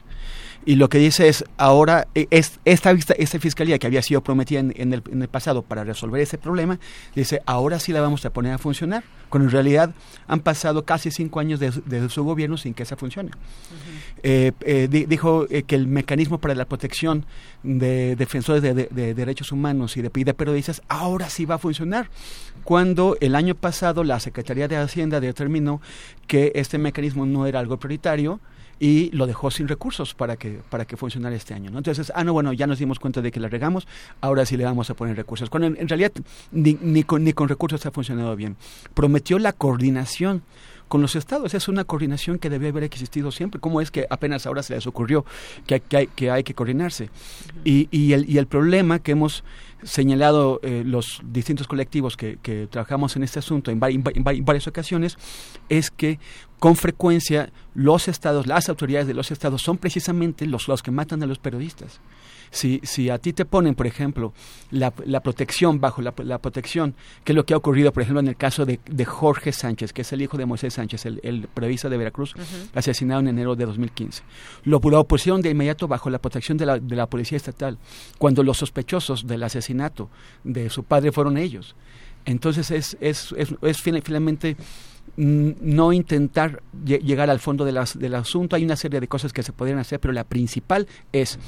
y lo que dice es ahora es, esta, esta fiscalía que había sido prometida en, en, el, en, el, pasado para resolver ese problema dice ahora sí la vamos a poner a funcionar. Cuando en realidad han pasado casi cinco años de, de su gobierno sin que esa funcione. Uh -huh. eh, eh, di, dijo eh, que el mecanismo para la protección de defensores de, de derechos humanos y de, de periodistas ahora sí va a funcionar. Cuando el año pasado la Secretaría de Hacienda determinó que este mecanismo no era algo prioritario y lo dejó sin recursos para que para que funcionara este año. ¿no? Entonces, ah, no, bueno, ya nos dimos cuenta de que la regamos, ahora sí le vamos a poner recursos. Cuando en, en realidad ni, ni, con, ni con recursos ha funcionado bien. Prometió la coordinación con los estados. Es una coordinación que debe haber existido siempre. ¿Cómo es que apenas ahora se les ocurrió que hay que, hay, que, hay que coordinarse? Y, y, el, y el problema que hemos señalado eh, los distintos colectivos que, trabajamos en este asunto en, en, en, varias ocasiones es que con frecuencia los estados, las autoridades de los estados son precisamente los, los que matan a los periodistas. Si, si a ti te ponen, por ejemplo, la, la protección, bajo la, la, protección, que es lo que ha ocurrido, por ejemplo, en el caso de, de Jorge Sánchez, que es el hijo de Moisés Sánchez, el, el periodista de Veracruz, uh -huh. asesinado en enero de 2015. Lo, lo pusieron de inmediato bajo la protección de la, de la policía estatal, cuando los sospechosos del asesinato de su padre fueron ellos. Entonces es, es, es, es finalmente no intentar llegar al fondo de las, del asunto. Hay una serie de cosas que se podrían hacer, pero la principal es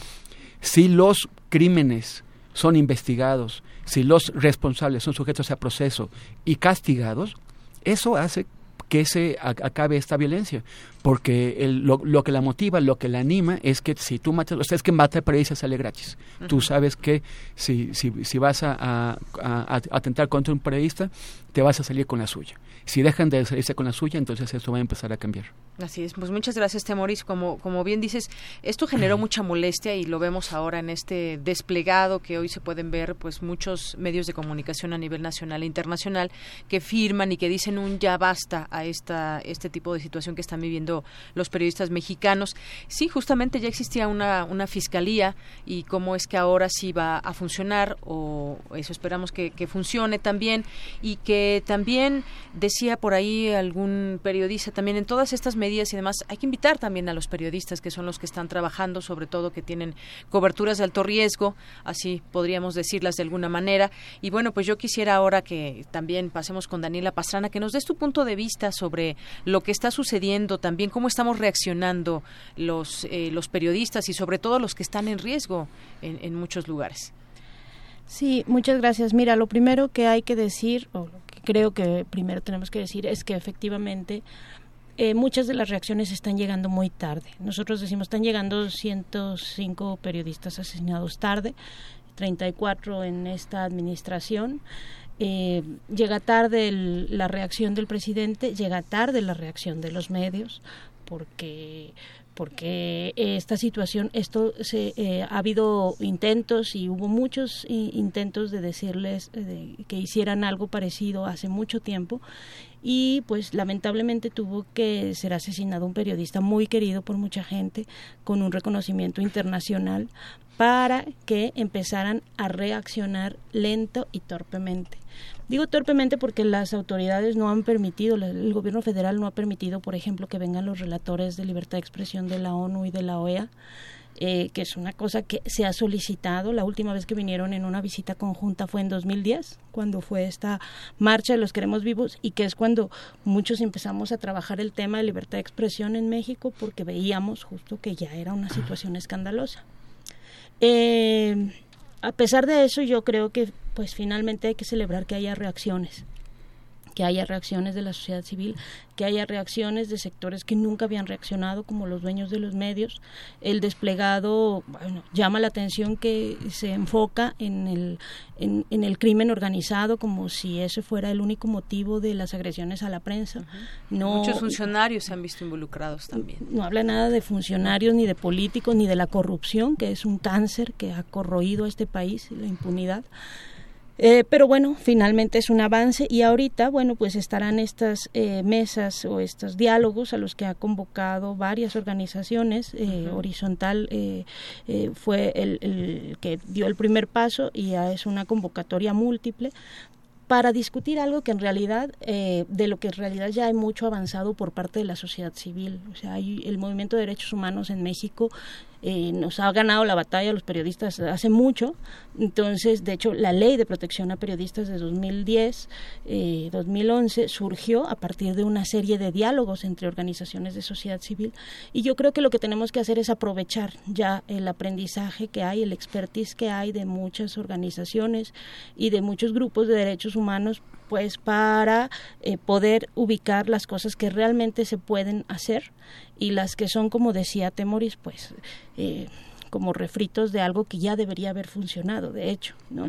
si los crímenes son investigados, si los responsables son sujetos a proceso y castigados, eso hace que se acabe esta violencia, porque el, lo, lo, que la motiva, lo que la anima es que si tú matas, o sea, es que matar periodistas sale gratis. Uh -huh. Tú sabes que si, si, si vas a, a, a, atentar contra un periodista, te vas a salir con la suya. Si dejan de salirse con la suya, entonces esto va a empezar a cambiar. Así es, pues muchas gracias, Temoris. Como, como bien dices, esto generó mucha molestia y lo vemos ahora en este desplegado que hoy se pueden ver pues muchos medios de comunicación a nivel nacional e internacional que firman y que dicen un ya basta a esta, este tipo de situación que están viviendo los periodistas mexicanos. Sí, justamente ya existía una, una fiscalía y cómo es que ahora sí va a funcionar o eso esperamos que, que funcione también y que también decía por ahí algún periodista también en todas estas medidas y demás hay que invitar también a los periodistas que son los que están trabajando sobre todo que tienen coberturas de alto riesgo así podríamos decirlas de alguna manera y bueno pues yo quisiera ahora que también pasemos con Daniela Pastrana que nos des tu punto de vista sobre lo que está sucediendo también cómo estamos reaccionando los eh, los periodistas y sobre todo los que están en riesgo en, en muchos lugares Sí, muchas gracias. Mira, lo primero que hay que decir, o lo que creo que primero tenemos que decir, es que efectivamente eh, muchas de las reacciones están llegando muy tarde. Nosotros decimos, están llegando 105 periodistas asesinados tarde, 34 en esta administración. Eh, llega tarde la reacción del presidente, llega tarde la reacción de los medios, porque porque esta situación, esto se, eh, ha habido intentos y hubo muchos intentos de decirles de, que hicieran algo parecido hace mucho tiempo y pues lamentablemente tuvo que ser asesinado un periodista muy querido por mucha gente con un reconocimiento internacional para que empezaran a reaccionar lento y torpemente. Digo torpemente porque las autoridades no han permitido, el gobierno federal no ha permitido, por ejemplo, que vengan los relatores de libertad de expresión de la ONU y de la OEA, eh, que es una cosa que se ha solicitado. La última vez que vinieron en una visita conjunta fue en 2010, cuando fue esta marcha de los queremos vivos y que es cuando muchos empezamos a trabajar el tema de libertad de expresión en México porque veíamos justo que ya era una situación escandalosa. Eh, a pesar de eso, yo creo que pues finalmente hay que celebrar que haya reacciones que haya reacciones de la sociedad civil, que haya reacciones de sectores que nunca habían reaccionado, como los dueños de los medios. El desplegado, bueno, llama la atención que se enfoca en el, en, el crimen organizado como si ese fuera el único motivo de las agresiones a la prensa. no, Muchos funcionarios se han visto involucrados también. No habla nada de funcionarios, ni de políticos, ni de la corrupción, que es un cáncer que ha corroído a este país, la impunidad. Eh, pero bueno, finalmente es un avance y ahorita, bueno, pues estarán estas eh, mesas o estos diálogos a los que ha convocado varias organizaciones. Eh, Horizontal fue el, el, que dio el primer paso y ya es una convocatoria múltiple para discutir algo que en realidad, de lo que en realidad ya hay mucho avanzado por parte de la sociedad civil. O sea, hay el movimiento de derechos humanos en México eh, nos ha ganado la batalla los periodistas hace mucho. Entonces, de hecho, la ley de protección a periodistas de 2010, 2011 eh, surgió a partir de una serie de diálogos entre organizaciones de sociedad civil. Y yo creo que lo que tenemos que hacer es aprovechar ya el aprendizaje que hay, el expertise que hay de muchas organizaciones y de muchos grupos de derechos humanos pues para eh, poder ubicar las cosas que realmente se pueden hacer y las que son como decía Temoris pues eh, como refritos de algo que ya debería haber funcionado de hecho no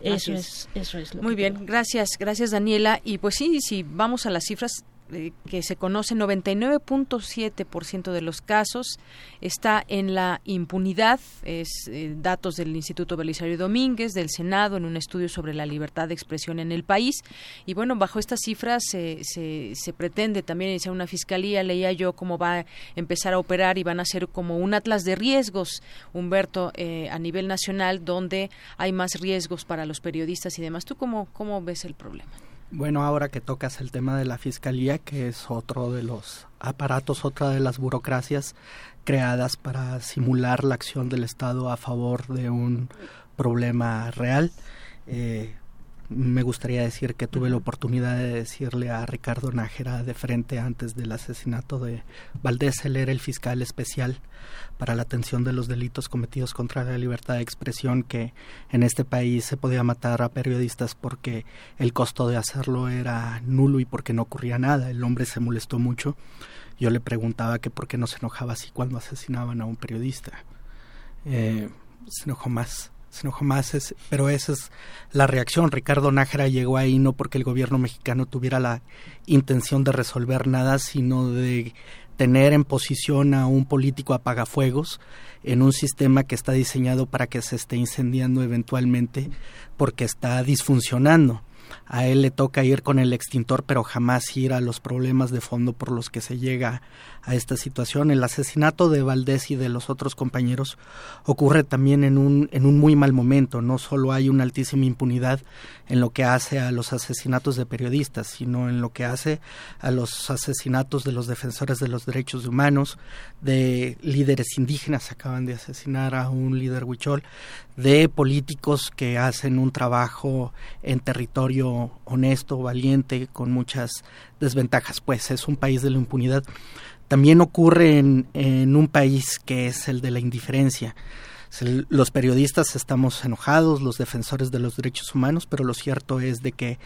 eso es. eso es lo muy bien. gracias gracias Daniela. Y pues sí si vamos a las cifras eh, que se conoce 99.7% de los casos está en la impunidad, es eh, datos del Instituto Belisario Domínguez, del Senado, en un estudio sobre la libertad de expresión en el país. Y bueno, bajo estas cifras se, se, pretende también iniciar una fiscalía, leía yo cómo va a empezar a operar y van a ser como un atlas de riesgos, Humberto, eh, a nivel nacional, donde hay más riesgos para los periodistas y demás. ¿Tú cómo, cómo ves el problema? Bueno, ahora que tocas el tema de la fiscalía, que es otro de los aparatos, otra de las burocracias creadas para simular la acción del Estado a favor de un problema real. Eh, me gustaría decir que tuve la oportunidad de decirle a Ricardo Nájera de frente antes del asesinato de Valdés, él era el fiscal especial para la atención de los delitos cometidos contra la libertad de expresión, que en este país se podía matar a periodistas porque el costo de hacerlo era nulo y porque no ocurría nada. El hombre se molestó mucho. Yo le preguntaba que por qué no se enojaba así cuando asesinaban a un periodista. Eh, se enojó más se enojó más, pero esa es la reacción. Ricardo Nájera llegó ahí no porque el gobierno mexicano tuviera la intención de resolver nada, sino de tener en posición a un político apagafuegos en un sistema que está diseñado para que se esté incendiando eventualmente porque está disfuncionando a él le toca ir con el extintor, pero jamás ir a los problemas de fondo por los que se llega a esta situación. El asesinato de Valdés y de los otros compañeros ocurre también en un, en un muy mal momento. No solo hay una altísima impunidad en lo que hace a los asesinatos de periodistas, sino en lo que hace a los asesinatos de los defensores de los derechos humanos, de líderes indígenas, acaban de asesinar a un líder huichol, de políticos que hacen un trabajo en territorio honesto, valiente, con muchas desventajas. Pues es un país de la impunidad. También ocurre en, en un país que es el de la indiferencia. Los periodistas estamos enojados, los defensores de los derechos humanos, pero lo cierto es de que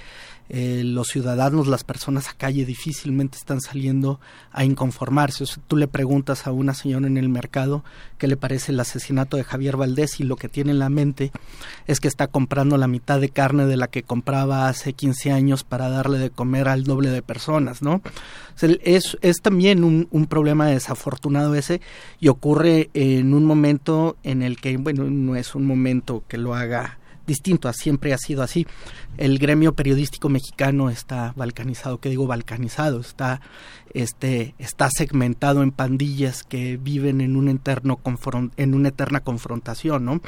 eh, los ciudadanos, las personas a calle difícilmente están saliendo a inconformarse. O sea, tú le preguntas a una señora en el mercado qué le parece el asesinato de Javier Valdés y lo que tiene en la mente es que está comprando la mitad de carne de la que compraba hace 15 años para darle de comer al doble de personas, ¿no? es, es también un, un problema desafortunado ese y ocurre en un momento en el que, bueno, no es un momento que lo haga distinto, siempre ha sido así. El gremio periodístico mexicano está balcanizado, ¿qué digo balcanizado? Está, este, está segmentado en pandillas que viven en un en una eterna confrontación, ¿no?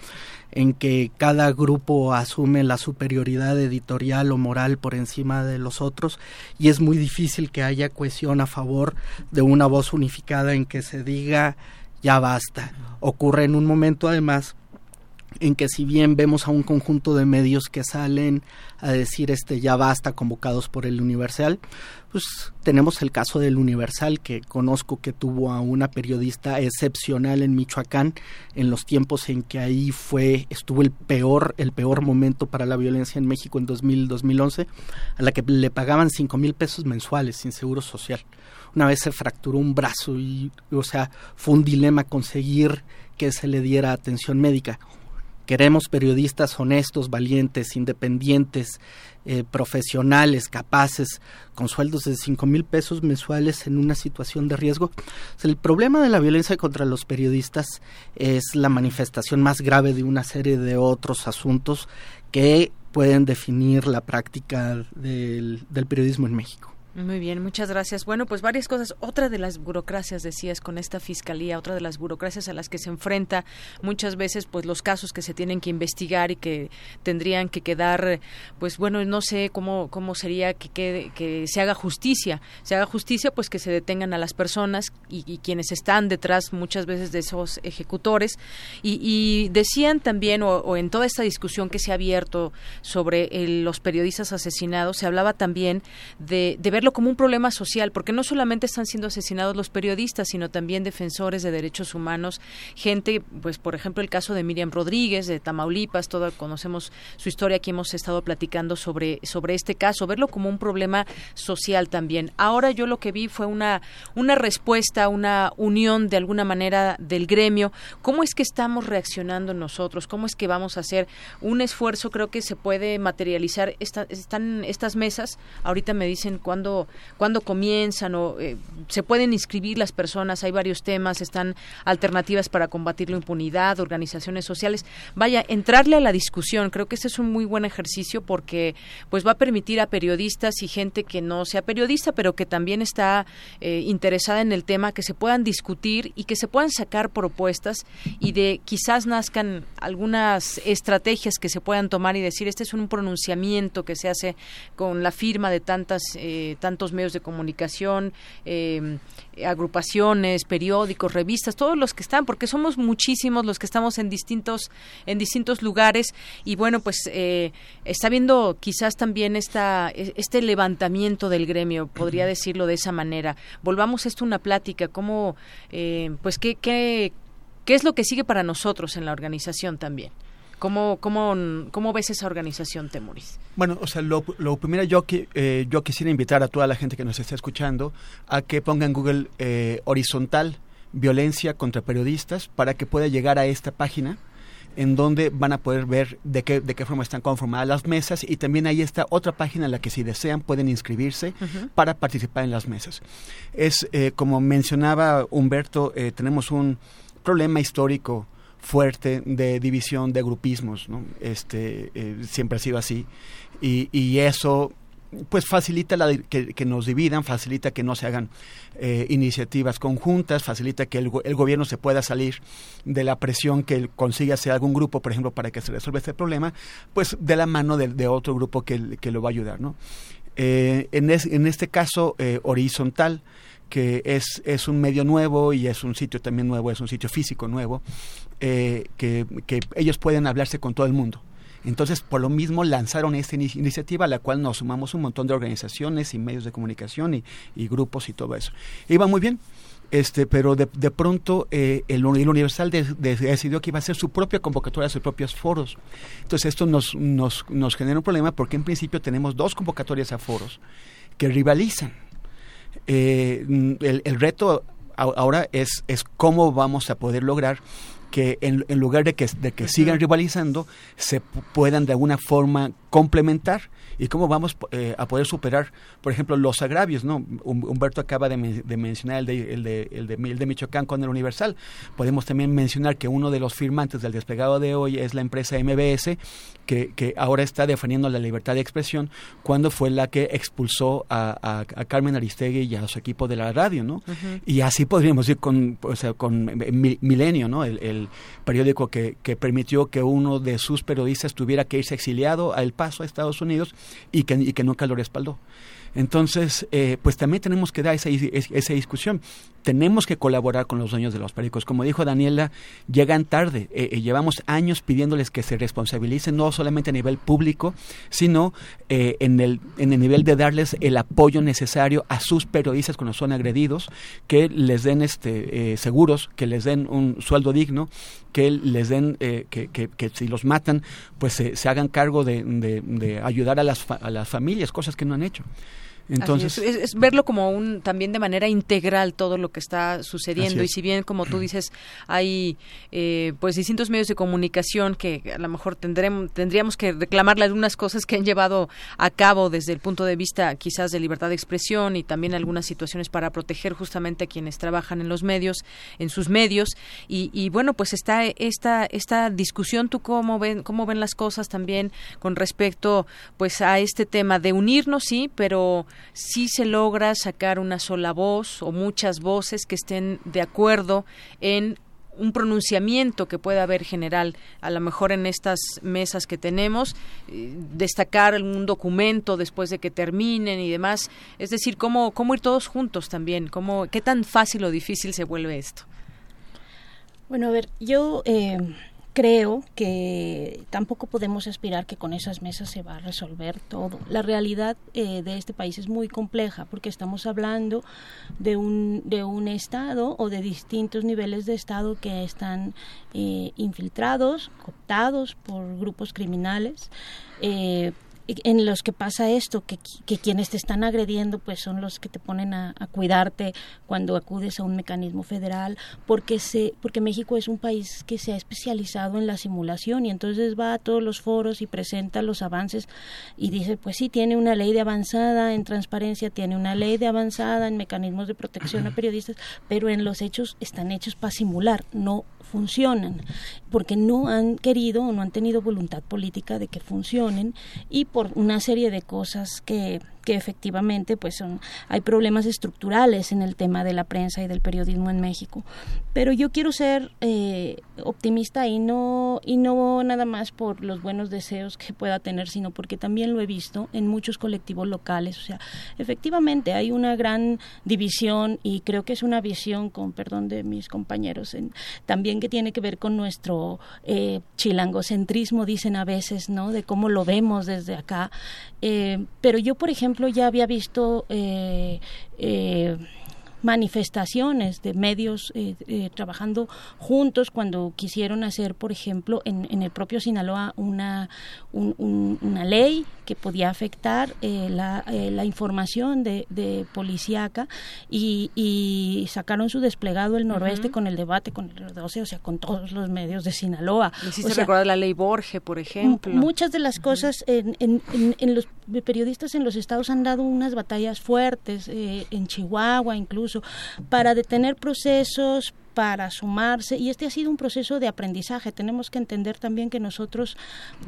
En que cada grupo asume la superioridad editorial o moral por encima de los otros y es muy difícil que haya cohesión a favor de una voz unificada en que se diga ya basta. Ocurre en un momento además en que si bien vemos a un conjunto de medios que salen a decir este ya basta convocados por el Universal, pues tenemos el caso del Universal que conozco que tuvo a una periodista excepcional en Michoacán en los tiempos en que ahí fue estuvo el peor el peor momento para la violencia en México en 2000 2011 a la que le pagaban cinco mil pesos mensuales sin seguro social. Una vez se fracturó un brazo y o sea fue un dilema conseguir que se le diera atención médica Queremos periodistas honestos, valientes, independientes, eh, profesionales, capaces, con sueldos de cinco mil pesos mensuales en una situación de riesgo. el problema de la violencia contra los periodistas es la manifestación más grave de una serie de otros asuntos que pueden definir la práctica del periodismo en México. Muy bien, muchas gracias. Bueno, pues varias cosas. Otra de las burocracias, decías, con esta fiscalía, otra de las burocracias a las que se enfrenta muchas veces, pues los casos que se tienen que investigar y que tendrían que quedar, pues bueno, no sé cómo, cómo sería que, que, que se haga justicia. Se haga justicia, pues que se detengan a las personas y, quienes están detrás muchas veces de esos ejecutores. Y, decían también, o, en toda esta discusión que se ha abierto sobre los periodistas asesinados, se hablaba también de, de ver como un problema social, porque no solamente están siendo asesinados los periodistas, sino también defensores de derechos humanos, gente, pues por ejemplo el caso de Miriam Rodríguez de Tamaulipas, todo conocemos su historia, aquí hemos estado platicando sobre sobre este caso, verlo como un problema social también. Ahora yo lo que vi fue una una respuesta, una unión de alguna manera del gremio. ¿Cómo es que estamos reaccionando nosotros? ¿Cómo es que vamos a hacer un esfuerzo? Creo que se puede materializar están estas mesas. Ahorita me dicen cuándo cuándo, comienzan o eh, se pueden inscribir las personas, hay varios temas, están alternativas para combatir la impunidad, organizaciones sociales. Vaya, entrarle a la discusión, creo que este es un muy buen ejercicio porque pues va a permitir a periodistas y gente que no sea periodista, pero que también está eh, interesada en el tema, que se puedan discutir y que se puedan sacar propuestas y de quizás nazcan algunas estrategias que se puedan tomar y decir, este es un pronunciamiento que se hace con la firma de tantas eh, tantos medios de comunicación, eh, agrupaciones, periódicos, revistas, todos los que están, porque somos muchísimos los que estamos en distintos en distintos lugares y bueno, pues eh, está viendo quizás también esta este levantamiento del gremio, podría decirlo de esa manera. Volvamos esto una plática, cómo eh, pues qué qué qué es lo que sigue para nosotros en la organización también. ¿Cómo, cómo, cómo ves esa organización, Temuris? Bueno, o sea, lo, primero yo, que, eh, yo quisiera invitar a toda la gente que nos está escuchando a que ponga en Google eh, horizontal violencia contra periodistas para que pueda llegar a esta página en donde van a poder ver de qué, de qué forma están conformadas las mesas y también ahí está otra página en la que si desean pueden inscribirse para participar en las mesas. Es, eh, como mencionaba Humberto, tenemos un problema histórico fuerte de división de grupismos, ¿no? Este, eh, siempre ha sido así. Y, eso pues facilita la, que, nos dividan, facilita que no se hagan eh, iniciativas conjuntas, facilita que el, gobierno se pueda salir de la presión que consigue hacer algún grupo, por ejemplo, para que se resuelva este problema, pues de la mano de, de otro grupo que, lo va a ayudar. ¿no? Eh, en, en, este caso, horizontal, que es, es un medio nuevo y es un sitio también nuevo, es un sitio físico nuevo, eh, que, que, ellos pueden hablarse con todo el mundo. Entonces, por lo mismo, lanzaron esta iniciativa a la cual nos sumamos un montón de organizaciones y medios de comunicación y, grupos y todo eso. Iba muy bien, este, pero de, de pronto eh, el, Universal decidió que iba a hacer su propia convocatoria, sus propios foros. Entonces, esto nos, nos, nos genera un problema porque en principio tenemos dos convocatorias a foros que rivalizan eh, el, el, reto ahora es, es cómo vamos a poder lograr que en, en lugar de que, de que sigan rivalizando, se puedan de alguna forma complementar y cómo vamos eh, a poder superar, por ejemplo, los agravios, ¿no? Humberto acaba de, mencionar el de, el, de, el, de, el de Michoacán con el Universal. Podemos también mencionar que uno de los firmantes del despegado de hoy es la empresa MBS, que, que ahora está defendiendo la libertad de expresión, cuando fue la que expulsó a, a, Carmen Aristegui y a su equipo de la radio, ¿no? Y así podríamos ir con, o sea, con Milenio, ¿no? El, el periódico que, que permitió que uno de sus periodistas tuviera que irse exiliado, a él paso a Estados Unidos y que, nunca lo respaldó. Entonces, eh, pues también tenemos que dar esa, esa discusión. Tenemos que colaborar con los dueños de los periódicos. Como dijo Daniela, llegan tarde. Eh, eh, llevamos años pidiéndoles que se responsabilicen, no solamente a nivel público, sino en, el, en el nivel de darles el apoyo necesario a sus periodistas cuando son agredidos, que les den este, seguros, que les den un sueldo digno, que les den, que, que, si los matan, pues se hagan cargo de, de, ayudar a las, a las familias, cosas que no han hecho. Entonces, es, verlo como un también de manera integral todo lo que está sucediendo. Y si bien como tú dices hay eh, pues distintos medios de comunicación que a lo mejor tendremos tendríamos que reclamarle algunas cosas que han llevado a cabo desde el punto de vista quizás de libertad de expresión y también algunas situaciones para proteger justamente a quienes trabajan en los medios en sus medios. Y, y bueno pues está esta esta discusión. Tú cómo ven cómo ven las cosas también con respecto pues a este tema de unirnos sí pero si se logra sacar una sola voz o muchas voces que estén de acuerdo en un pronunciamiento que pueda haber general, a lo mejor en estas mesas que tenemos, eh, destacar un documento después de que terminen y demás, es decir, cómo, cómo ir todos juntos también, cómo, qué tan fácil o difícil se vuelve esto. Bueno, a ver, yo eh, creo que tampoco podemos aspirar que con esas mesas se va a resolver todo. La realidad eh, de este país es muy compleja porque estamos hablando de un, de un Estado o de distintos niveles de Estado que están eh, infiltrados, cooptados por grupos criminales. Eh, en los que pasa esto, que, quienes te están agrediendo pues son los que te ponen a, cuidarte cuando acudes a un mecanismo federal, porque se, porque México es un país que se ha especializado en la simulación y entonces va a todos los foros y presenta los avances y dice pues sí tiene una ley de avanzada en transparencia, tiene una ley de avanzada en mecanismos de protección a periodistas, pero en los hechos están hechos para simular, no funcionan, porque no han querido o no han tenido voluntad política de que funcionen y por una serie de cosas que que efectivamente pues son hay problemas estructurales en el tema de la prensa y del periodismo en México. Pero yo quiero ser eh, optimista y no y no nada más por los buenos deseos que pueda tener sino porque también lo he visto en muchos colectivos locales. O sea efectivamente hay una gran división y creo que es una visión con perdón de mis compañeros en, también que tiene que ver con nuestro eh, chilangocentrismo dicen a veces no de cómo lo vemos desde acá. Eh, pero yo por ejemplo ya había visto eh, eh, manifestaciones de medios eh, eh, trabajando juntos cuando quisieron hacer, por ejemplo, en, en el propio Sinaloa una, una ley que podía afectar eh, la, la, información de, de policíaca y, y, sacaron su desplegado el noroeste con el debate con el 12, o sea, con todos los medios de Sinaloa. ¿Hiciste recordar la ley Borge, por ejemplo? Muchas de las cosas en, en, en, los periodistas en los estados han dado unas batallas fuertes, en Chihuahua incluso, para detener procesos, para sumarse y este ha sido un proceso de aprendizaje tenemos que entender también que nosotros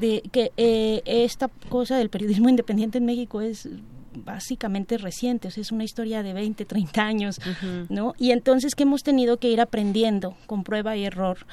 de que eh, esta cosa del periodismo independiente en México es básicamente reciente, es una historia de 20, 30 años, ¿no? Y entonces que hemos tenido que ir aprendiendo con prueba y error.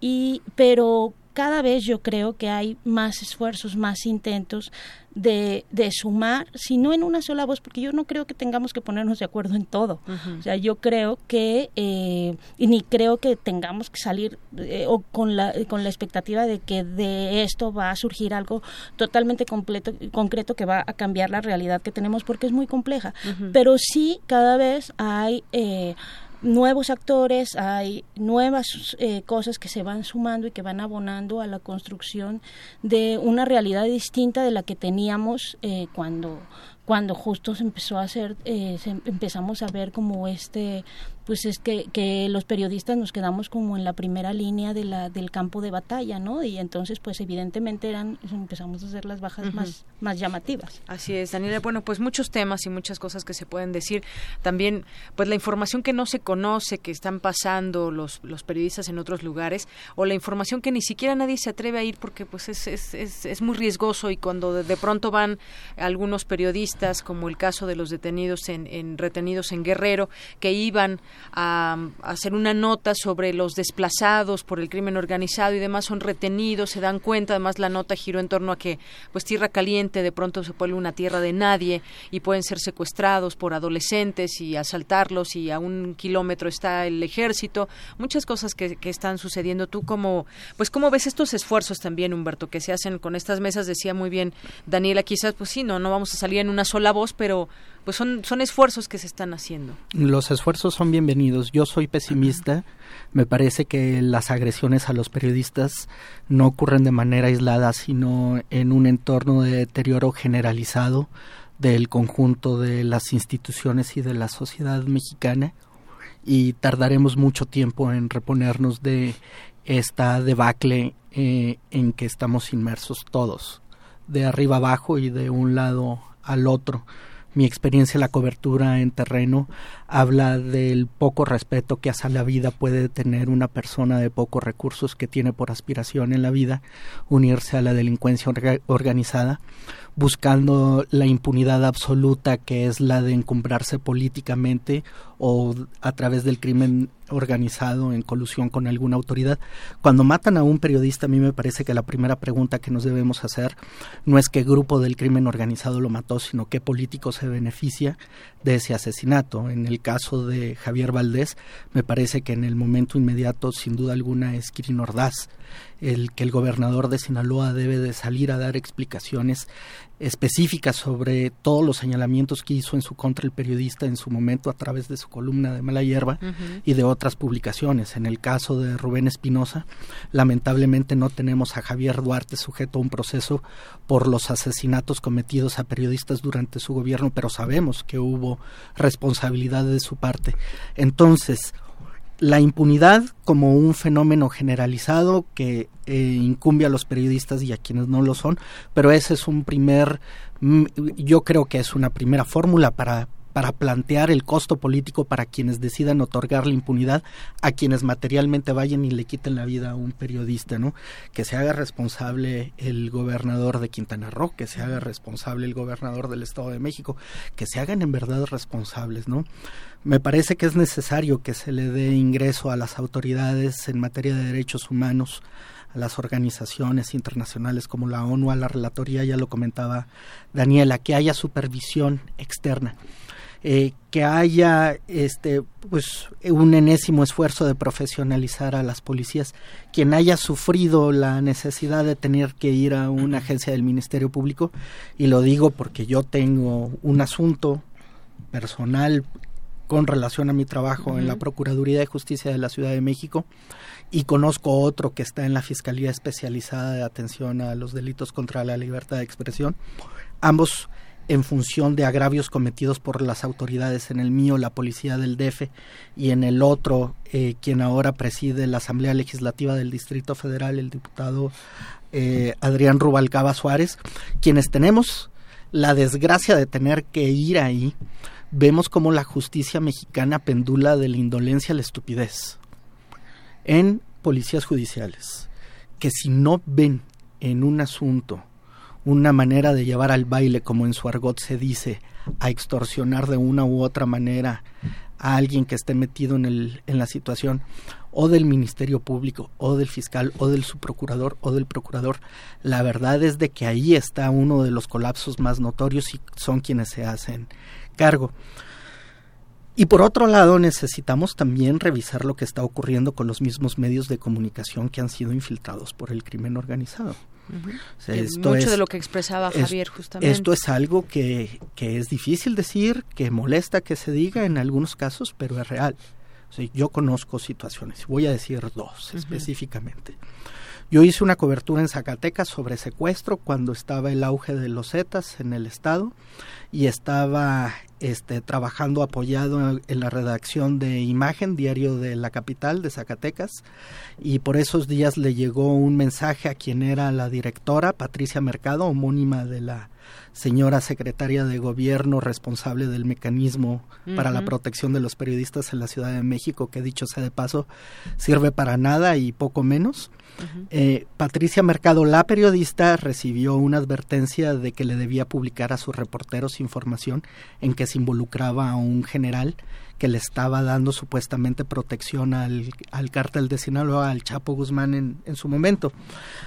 Y pero cada vez yo creo que hay más esfuerzos, más intentos de, de, sumar, si no en una sola voz, porque yo no creo que tengamos que ponernos de acuerdo en todo. O sea, yo creo que, eh, y ni creo que tengamos que salir eh, o con la, con la expectativa de que de esto va a surgir algo totalmente completo, concreto que va a cambiar la realidad que tenemos, porque es muy compleja. Pero sí, cada vez hay... Eh, nuevos actores, hay nuevas eh, cosas que se van sumando y que van abonando a la construcción de una realidad distinta de la que teníamos eh, cuando cuando justo se empezó a hacer, eh, empezamos a ver como este pues es que, que los periodistas nos quedamos como en la primera línea de la, del campo de batalla, ¿no? Y entonces, pues evidentemente eran, empezamos a hacer las bajas más, más llamativas. Así es, Daniela. Bueno, pues muchos temas y muchas cosas que se pueden decir. También, pues la información que no se conoce, que están pasando los, los periodistas en otros lugares, o la información que ni siquiera nadie se atreve a ir porque pues es, es, es, es muy riesgoso y cuando de, de pronto van algunos periodistas como el caso de los detenidos en, retenidos en Guerrero, que iban a, hacer una nota sobre los desplazados por el crimen organizado y demás, son retenidos, se dan cuenta, además la nota giró en torno a que pues tierra caliente de pronto se vuelve una tierra de nadie y pueden ser secuestrados por adolescentes y asaltarlos y a un kilómetro está el ejército, muchas cosas que, que están sucediendo. Tú como, pues cómo ves estos esfuerzos también, Humberto, que se hacen con estas mesas, decía muy bien Daniela, quizás pues sí, no, no vamos a salir en una sola voz, pero pues son, son esfuerzos que se están haciendo. Los esfuerzos son bienvenidos. Yo soy pesimista. Me parece que las agresiones a los periodistas no ocurren de manera aislada, sino en un entorno de deterioro generalizado del conjunto de las instituciones y de la sociedad mexicana y tardaremos mucho tiempo en reponernos de esta debacle eh, en que estamos inmersos todos, de arriba abajo y de un lado al otro mi experiencia en la cobertura en terreno habla del poco respeto que hacia la vida puede tener una persona de pocos recursos que tiene por aspiración en la vida unirse a la delincuencia organizada buscando la impunidad absoluta que es la de encumbrarse políticamente o a través del crimen organizado en colusión con alguna autoridad. Cuando matan a un periodista, a mí me parece que la primera pregunta que nos debemos hacer no es qué grupo del crimen organizado lo mató, sino qué político se beneficia de ese asesinato. En el caso de Javier Valdés, me parece que en el momento inmediato, sin duda alguna, es Kirin Ordaz el que el gobernador de Sinaloa debe de salir a dar explicaciones específicas sobre todos los señalamientos que hizo en su contra el periodista en su momento a través de su columna de Mala Hierba y de otras publicaciones. En el caso de Rubén Espinosa, lamentablemente no tenemos a Javier Duarte sujeto a un proceso por los asesinatos cometidos a periodistas durante su gobierno, pero sabemos que hubo responsabilidad de su parte. Entonces, la impunidad como un fenómeno generalizado que eh, incumbe a los periodistas y a quienes no lo son, pero ese es un primer, mm, yo creo que es una primera fórmula para para plantear el costo político para quienes decidan otorgar la impunidad a quienes materialmente vayan y le quiten la vida a un periodista, ¿no? Que se haga responsable el gobernador de Quintana Roo, que se haga responsable el gobernador del Estado de México, que se hagan en verdad responsables, ¿no? Me parece que es necesario que se le dé ingreso a las autoridades en materia de derechos humanos, a las organizaciones internacionales como la ONU, a la relatoría, ya lo comentaba Daniela, que haya supervisión externa. Eh, que haya este pues un enésimo esfuerzo de profesionalizar a las policías quien haya sufrido la necesidad de tener que ir a una agencia del Ministerio Público y lo digo porque yo tengo un asunto personal con relación a mi trabajo en la Procuraduría de Justicia de la Ciudad de México y conozco otro que está en la Fiscalía Especializada de Atención a los Delitos contra la Libertad de Expresión. Ambos en función de agravios cometidos por las autoridades, en el mío la policía del DF y en el otro eh, quien ahora preside la Asamblea Legislativa del Distrito Federal, el diputado eh, Adrián Rubalcaba Suárez, quienes tenemos la desgracia de tener que ir ahí vemos cómo la justicia mexicana pendula de la indolencia a la estupidez en policías judiciales, que si no ven en un asunto una manera de llevar al baile, como en su argot se dice, a extorsionar de una u otra manera a alguien que esté metido en, el, en la situación, o del Ministerio Público, o del fiscal, o del subprocurador, o del procurador. La verdad es de que ahí está uno de los colapsos más notorios y son quienes se hacen cargo. Y por otro lado, necesitamos también revisar lo que está ocurriendo con los mismos medios de comunicación que han sido infiltrados por el crimen organizado. Mucho de lo que expresaba Javier, justamente. Esto es algo que, que, es difícil decir, que molesta que se diga en algunos casos, pero es real. yo conozco situaciones, voy a decir dos específicamente. Yo hice una cobertura en Zacatecas sobre secuestro cuando estaba el auge de los Zetas en el estado y estaba este, trabajando apoyado en la redacción de Imagen, diario de la capital de Zacatecas, y por esos días le llegó un mensaje a quien era la directora, Patricia Mercado, homónima de la señora secretaria de gobierno responsable del mecanismo para la protección de los periodistas en la Ciudad de México, que dicho sea de paso, sirve para nada y poco menos. Eh, Patricia Mercado, la periodista, recibió una advertencia de que le debía publicar a sus reporteros información en que se involucraba a un general que le estaba dando supuestamente protección al, al cártel de Sinaloa, al Chapo Guzmán en, en su momento.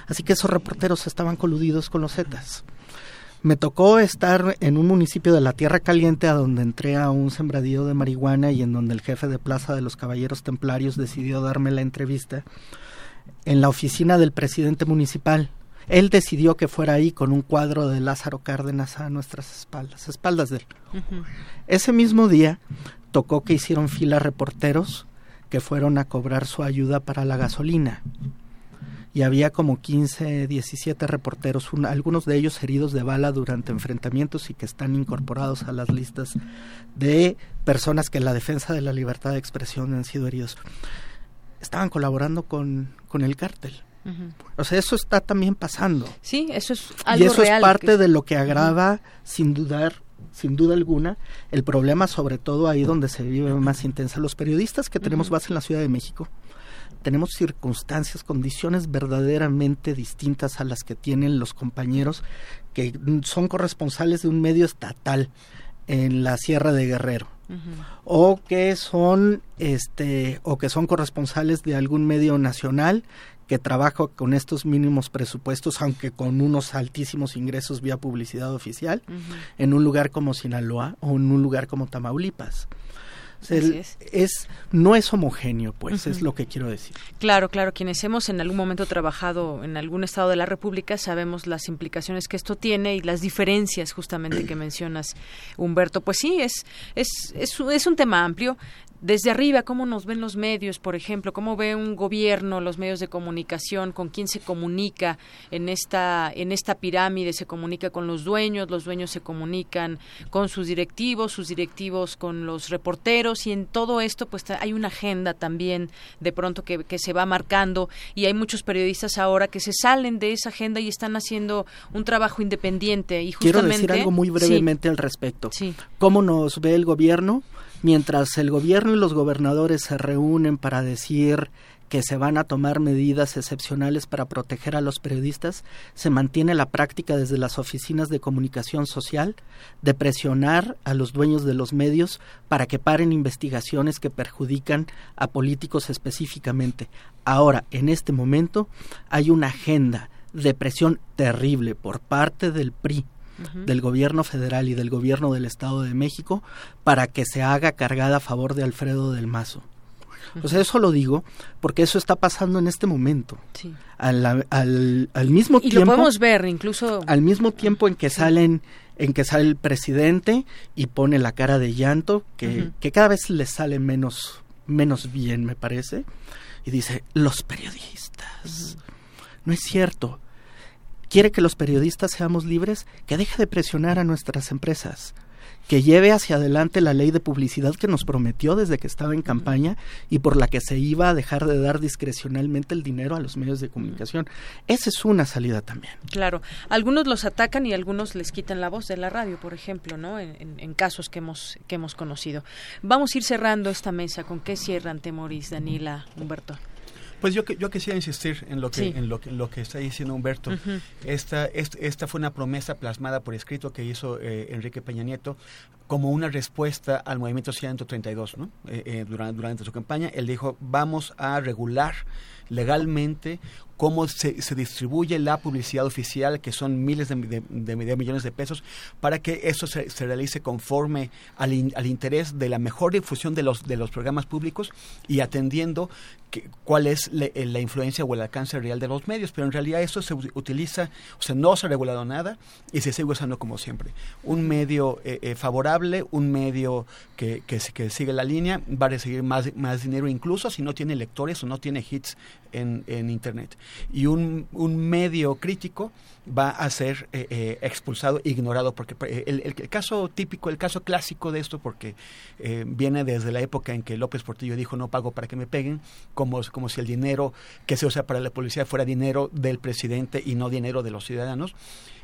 Así que esos reporteros estaban coludidos con los Zetas. Me tocó estar en un municipio de la Tierra Caliente a donde entré a un sembradío de marihuana y en donde el jefe de plaza de los Caballeros Templarios decidió darme la entrevista en la oficina del presidente municipal. Él decidió que fuera ahí con un cuadro de Lázaro Cárdenas a nuestras espaldas, espaldas de él. Ese mismo día tocó que hicieron fila reporteros que fueron a cobrar su ayuda para la gasolina. Y había como 15, 17 reporteros, un- algunos de ellos heridos de bala durante enfrentamientos y que están incorporados a las listas de personas que en la defensa de la libertad de expresión han sido heridos. Estaban colaborando con, con el cártel. O sea, eso está también pasando. Sí, eso es algo Y eso real es parte que- de lo que agrava, sin dudar, sin duda alguna, el problema, sobre todo ahí donde se vive más intensa. Los periodistas que tenemos Ujú. base en la Ciudad de México, tenemos circunstancias, condiciones verdaderamente distintas a las que tienen los compañeros que son corresponsales de un medio estatal en la Sierra de Guerrero. O que son este o que son corresponsales de algún medio nacional que trabaja con estos mínimos presupuestos aunque con unos altísimos ingresos vía publicidad oficial en un lugar como Sinaloa o en un lugar como Tamaulipas. O sea, es. es no es homogéneo, pues es lo que quiero decir. Claro, claro, quienes hemos en algún momento trabajado en algún estado de la República sabemos las implicaciones que esto tiene y las diferencias justamente que mencionas, Humberto. Pues sí, es, es, es un tema amplio. Desde arriba, ¿cómo nos ven los medios, por ejemplo? ¿Cómo ve un gobierno, los medios de comunicación? ¿Con quién se comunica en esta, en esta pirámide? Se comunica con los dueños, los dueños se comunican con sus directivos, sus directivos con los reporteros y en todo esto pues hay una agenda también de pronto que, que se va marcando y hay muchos periodistas ahora que se salen de esa agenda y están haciendo un trabajo independiente y Quiero justamente decir algo muy Sí. brevemente al respecto. Sí. ¿Cómo nos ve el gobierno? Mientras el gobierno y los gobernadores se reúnen para decir que se van a tomar medidas excepcionales para proteger a los periodistas, se mantiene la práctica desde las oficinas de comunicación social de presionar a los dueños de los medios para que paren investigaciones que perjudican a políticos específicamente. Ahora, en este momento, hay una agenda de presión terrible por parte del PRI del gobierno federal y del gobierno del Estado de México para que se haga cargada a favor de Alfredo del Mazo. O sea, eso lo digo porque eso está pasando en este momento. Sí. Al, al, al mismo Y tiempo lo podemos ver incluso al mismo tiempo en que salen en que sale el presidente y pone la cara de llanto que, que cada vez le sale menos menos bien me parece y dice los periodistas no es cierto quiere que los periodistas seamos libres que deje de presionar a nuestras empresas que lleve hacia adelante la ley de publicidad que nos prometió desde que estaba en campaña y por la que se iba a dejar de dar discrecionalmente el dinero a los medios de comunicación. Esa es una salida también. Claro, algunos los atacan y algunos les quitan la voz de la radio, por ejemplo, ¿no? En, casos que hemos que hemos conocido. Vamos a ir cerrando esta mesa. ¿Con qué cierran, Temoris, Daniela, Humberto? Pues yo, yo quisiera insistir en lo que, Sí. en lo que, lo que está diciendo Humberto. Esta, est- esta fue una promesa plasmada por escrito que hizo eh, Enrique Peña Nieto como una respuesta al movimiento 132. ¿no? Eh, eh, durante, durante su campaña, él dijo, vamos a regular legalmente cómo se, se distribuye la publicidad oficial, que son miles de, de- de- de millones de pesos, para que eso se, se realice conforme al, in- al interés de la mejor difusión de los, de los programas públicos y atendiendo que- cuál es le- eh, la influencia o el alcance real de los medios. Pero en realidad eso se utiliza, o sea, no se ha regulado nada y se sigue usando como siempre. Un medio eh, eh, un medio que, que sigue la línea, va a recibir más, más dinero incluso si no tiene lectores o no tiene hits en, en Internet. Y un, un medio crítico va a ser eh, eh, expulsado, ignorado, porque eh, el, caso típico, el caso clásico de esto, porque viene desde la época en que López Portillo dijo no pago para que me peguen, como, como si el dinero que se usa para la policía fuera dinero del presidente y no dinero de los ciudadanos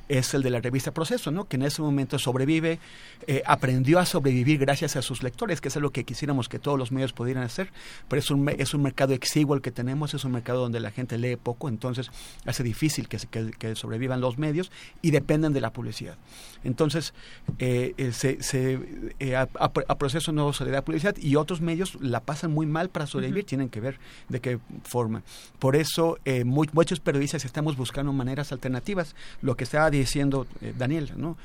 es el de la revista Proceso, ¿no? que en ese momento sobrevive, eh, aprendió a sobrevivir gracias a sus lectores, que es lo que quisiéramos que todos los medios pudieran hacer, pero es un, es un mercado exiguo el que tenemos, es un mercado donde la gente lee poco, entonces hace difícil que, que, sobrevivan los medios y dependen de la publicidad. Entonces, eh, eh, se, a, Proceso no se le da publicidad y otros medios la pasan muy mal para sobrevivir, tienen que ver de qué forma. Por eso, muchos periodistas estamos buscando maneras alternativas. Lo que estaba diciendo eh, Daniel, ¿no?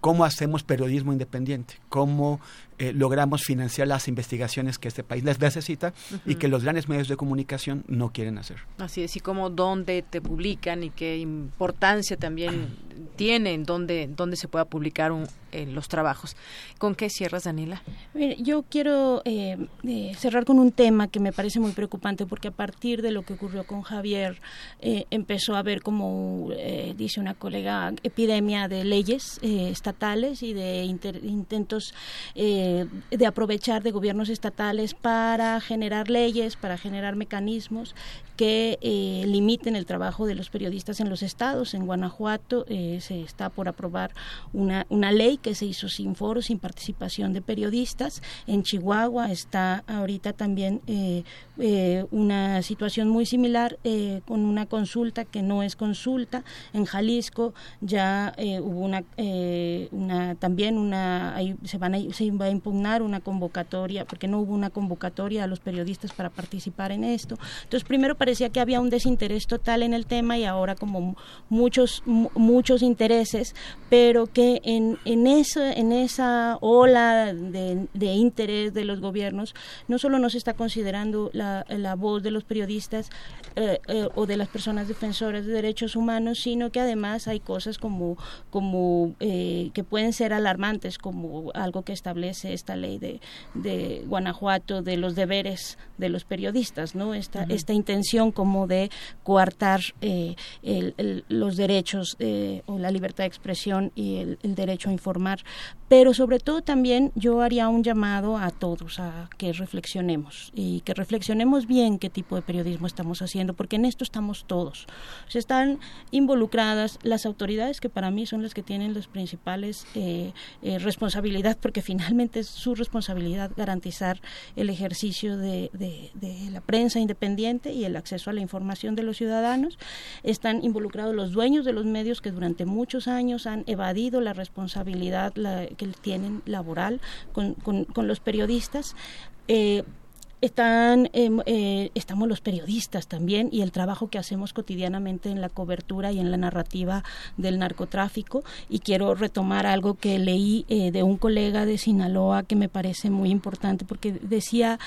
¿Cómo hacemos periodismo independiente? ¿Cómo eh, logramos financiar las investigaciones que este país les necesita y que los grandes medios de comunicación no quieren hacer? Así es, y cómo dónde te publican y qué importancia también tienen, dónde, dónde se pueda publicar un, los trabajos. ¿Con qué cierras, Daniela? yo quiero eh, eh, cerrar con un tema que me parece muy preocupante porque a partir de lo que ocurrió con Javier eh, empezó a haber, como dice una colega, epidemia de leyes estatales y de intentos de aprovechar de gobiernos estatales para generar leyes, para generar mecanismos que limiten el trabajo de los periodistas en los estados. En Guanajuato se está por aprobar una, una ley que se hizo sin foro, sin participación de periodistas. En Chihuahua está ahorita también eh, eh, una situación muy similar eh, con una consulta que no es consulta. En Jalisco ya hubo una, una también una se van a, se va a impugnar una convocatoria porque no hubo una convocatoria a los periodistas para participar en esto. Entonces primero parecía que había un desinterés total en el tema y ahora como muchos muchos intereses, pero que en, en en esa ola de, interés de los gobiernos, no solo no se está considerando la, voz de los periodistas eh, eh, o de las personas defensoras de derechos humanos, sino que además hay cosas como, como eh, que pueden ser alarmantes, como algo que establece esta ley de, de Guanajuato de los deberes de los periodistas, ¿no? Esta, esta intención como de coartar los derechos o la libertad de expresión y el, derecho a informar pero sobre todo también yo haría un llamado a todos a que reflexionemos y que reflexionemos bien qué tipo de periodismo estamos haciendo, porque en esto estamos todos. Se están involucradas las autoridades, que para mí son las que tienen las principales eh, eh, responsabilidades, porque finalmente es su responsabilidad garantizar el ejercicio de, de la prensa independiente y el acceso a la información de los ciudadanos. Están involucrados los dueños de los medios que durante muchos años han evadido la responsabilidad que tienen laboral con, los periodistas. Eh, están em, eh, estamos los periodistas también y el trabajo que hacemos cotidianamente en la cobertura y en la narrativa del narcotráfico y quiero retomar algo que leí eh, de un colega de Sinaloa que me parece muy importante porque decía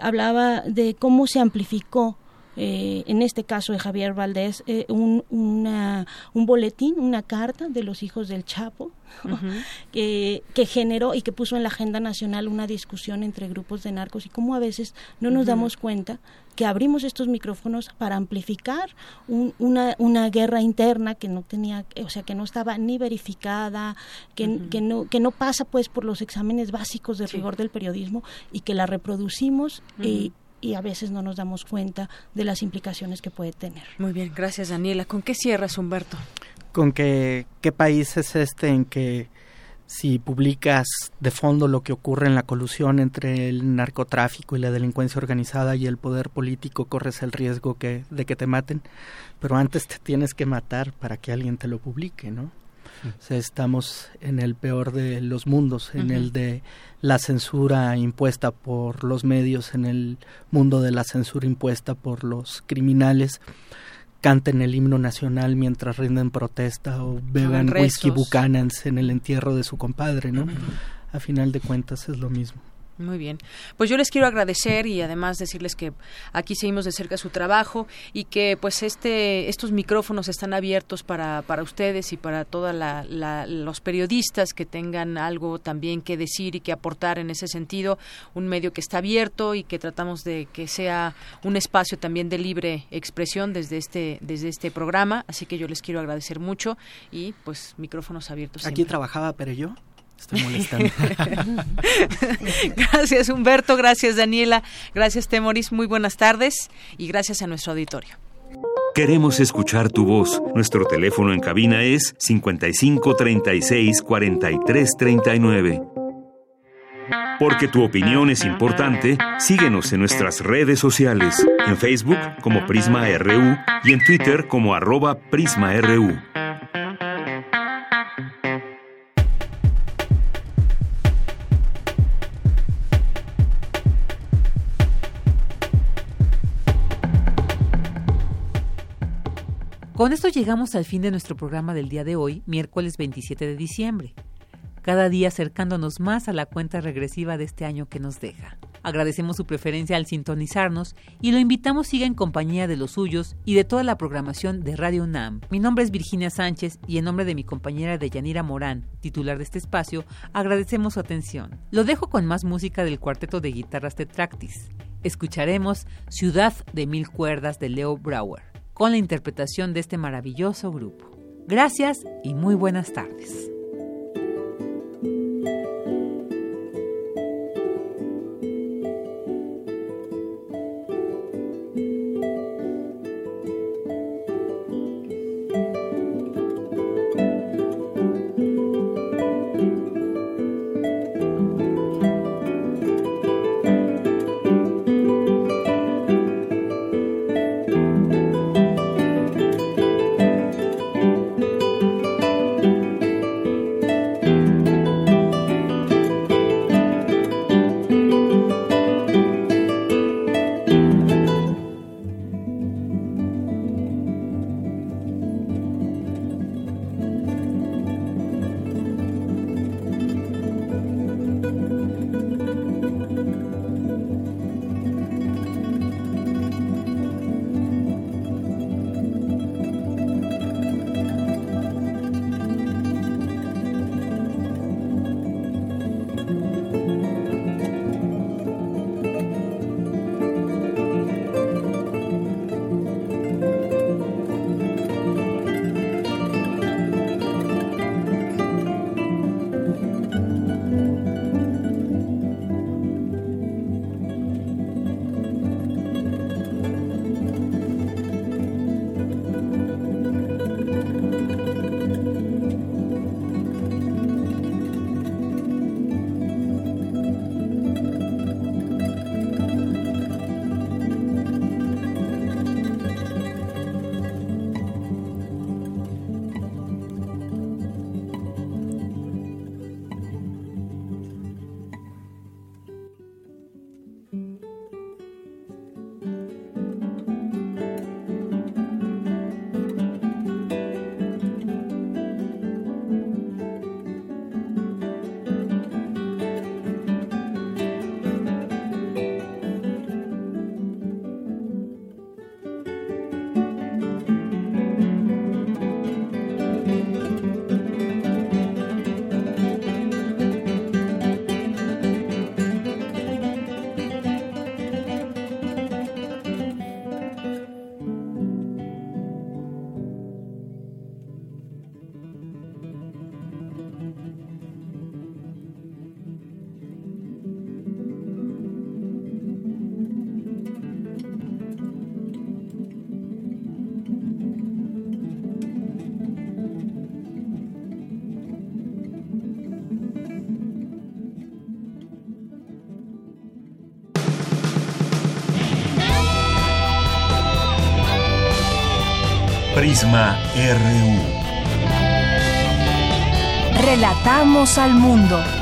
hablaba de cómo se amplificó eh, en este caso de Javier Valdés, eh, un, un boletín, una carta de los hijos del Chapo, que, que, generó y que puso en la agenda nacional una discusión entre grupos de narcos y cómo a veces no nos damos cuenta que abrimos estos micrófonos para amplificar una, una guerra interna que no tenía, o sea, que no estaba ni verificada, que, que, no, que no pasa pues por los exámenes básicos de rigor del periodismo y que la reproducimos y y a veces no nos damos cuenta de las implicaciones que puede tener. Muy bien, gracias Daniela. ¿Con qué cierras, Humberto? Con que qué país es este en que si publicas de fondo lo que ocurre en la colusión entre el narcotráfico y la delincuencia organizada y el poder político, corres el riesgo que, de que te maten, pero antes te tienes que matar para que alguien te lo publique, ¿no? Estamos en el peor de los mundos, en el de la censura impuesta por los medios, en el mundo de la censura impuesta por los criminales canten el himno nacional mientras rinden protesta o beban whisky Buchanan's en el entierro de su compadre, ¿no? A final de cuentas es lo mismo. Muy bien. Pues yo les quiero agradecer y además decirles que aquí seguimos de cerca su trabajo y que pues este estos micrófonos están abiertos para, para ustedes y para todos los periodistas que tengan algo también que decir y que aportar en ese sentido. Un medio que está abierto y que tratamos de que sea un espacio también de libre expresión desde este desde este programa. Así que yo les quiero agradecer mucho y pues micrófonos abiertos. Aquí trabajaba yo Estoy molestando. gracias Humberto, gracias Daniela, gracias Temoris, muy buenas tardes y gracias a nuestro auditorio. Queremos escuchar tu voz. Nuestro teléfono en cabina es 55 36 43 39. Porque tu opinión es importante, síguenos en nuestras redes sociales, en Facebook como Prisma RU y en Twitter como arroba PrismaRU. Con esto llegamos al fin de nuestro programa del día de hoy, miércoles 27 de diciembre. Cada día acercándonos más a la cuenta regresiva de este año que nos deja. Agradecemos su preferencia al sintonizarnos y lo invitamos siga en compañía de los suyos y de toda la programación de Radio UNAM. Mi nombre es Virginia Sánchez y en nombre de mi compañera Deyanira Morán, titular de este espacio, agradecemos su atención. Lo dejo con más música del cuarteto de guitarras Tetractis. Escucharemos Ciudad de Mil Cuerdas de Leo Brauer con la interpretación de este maravilloso grupo. Gracias y muy buenas tardes. Prisma RU. Relatamos al mundo.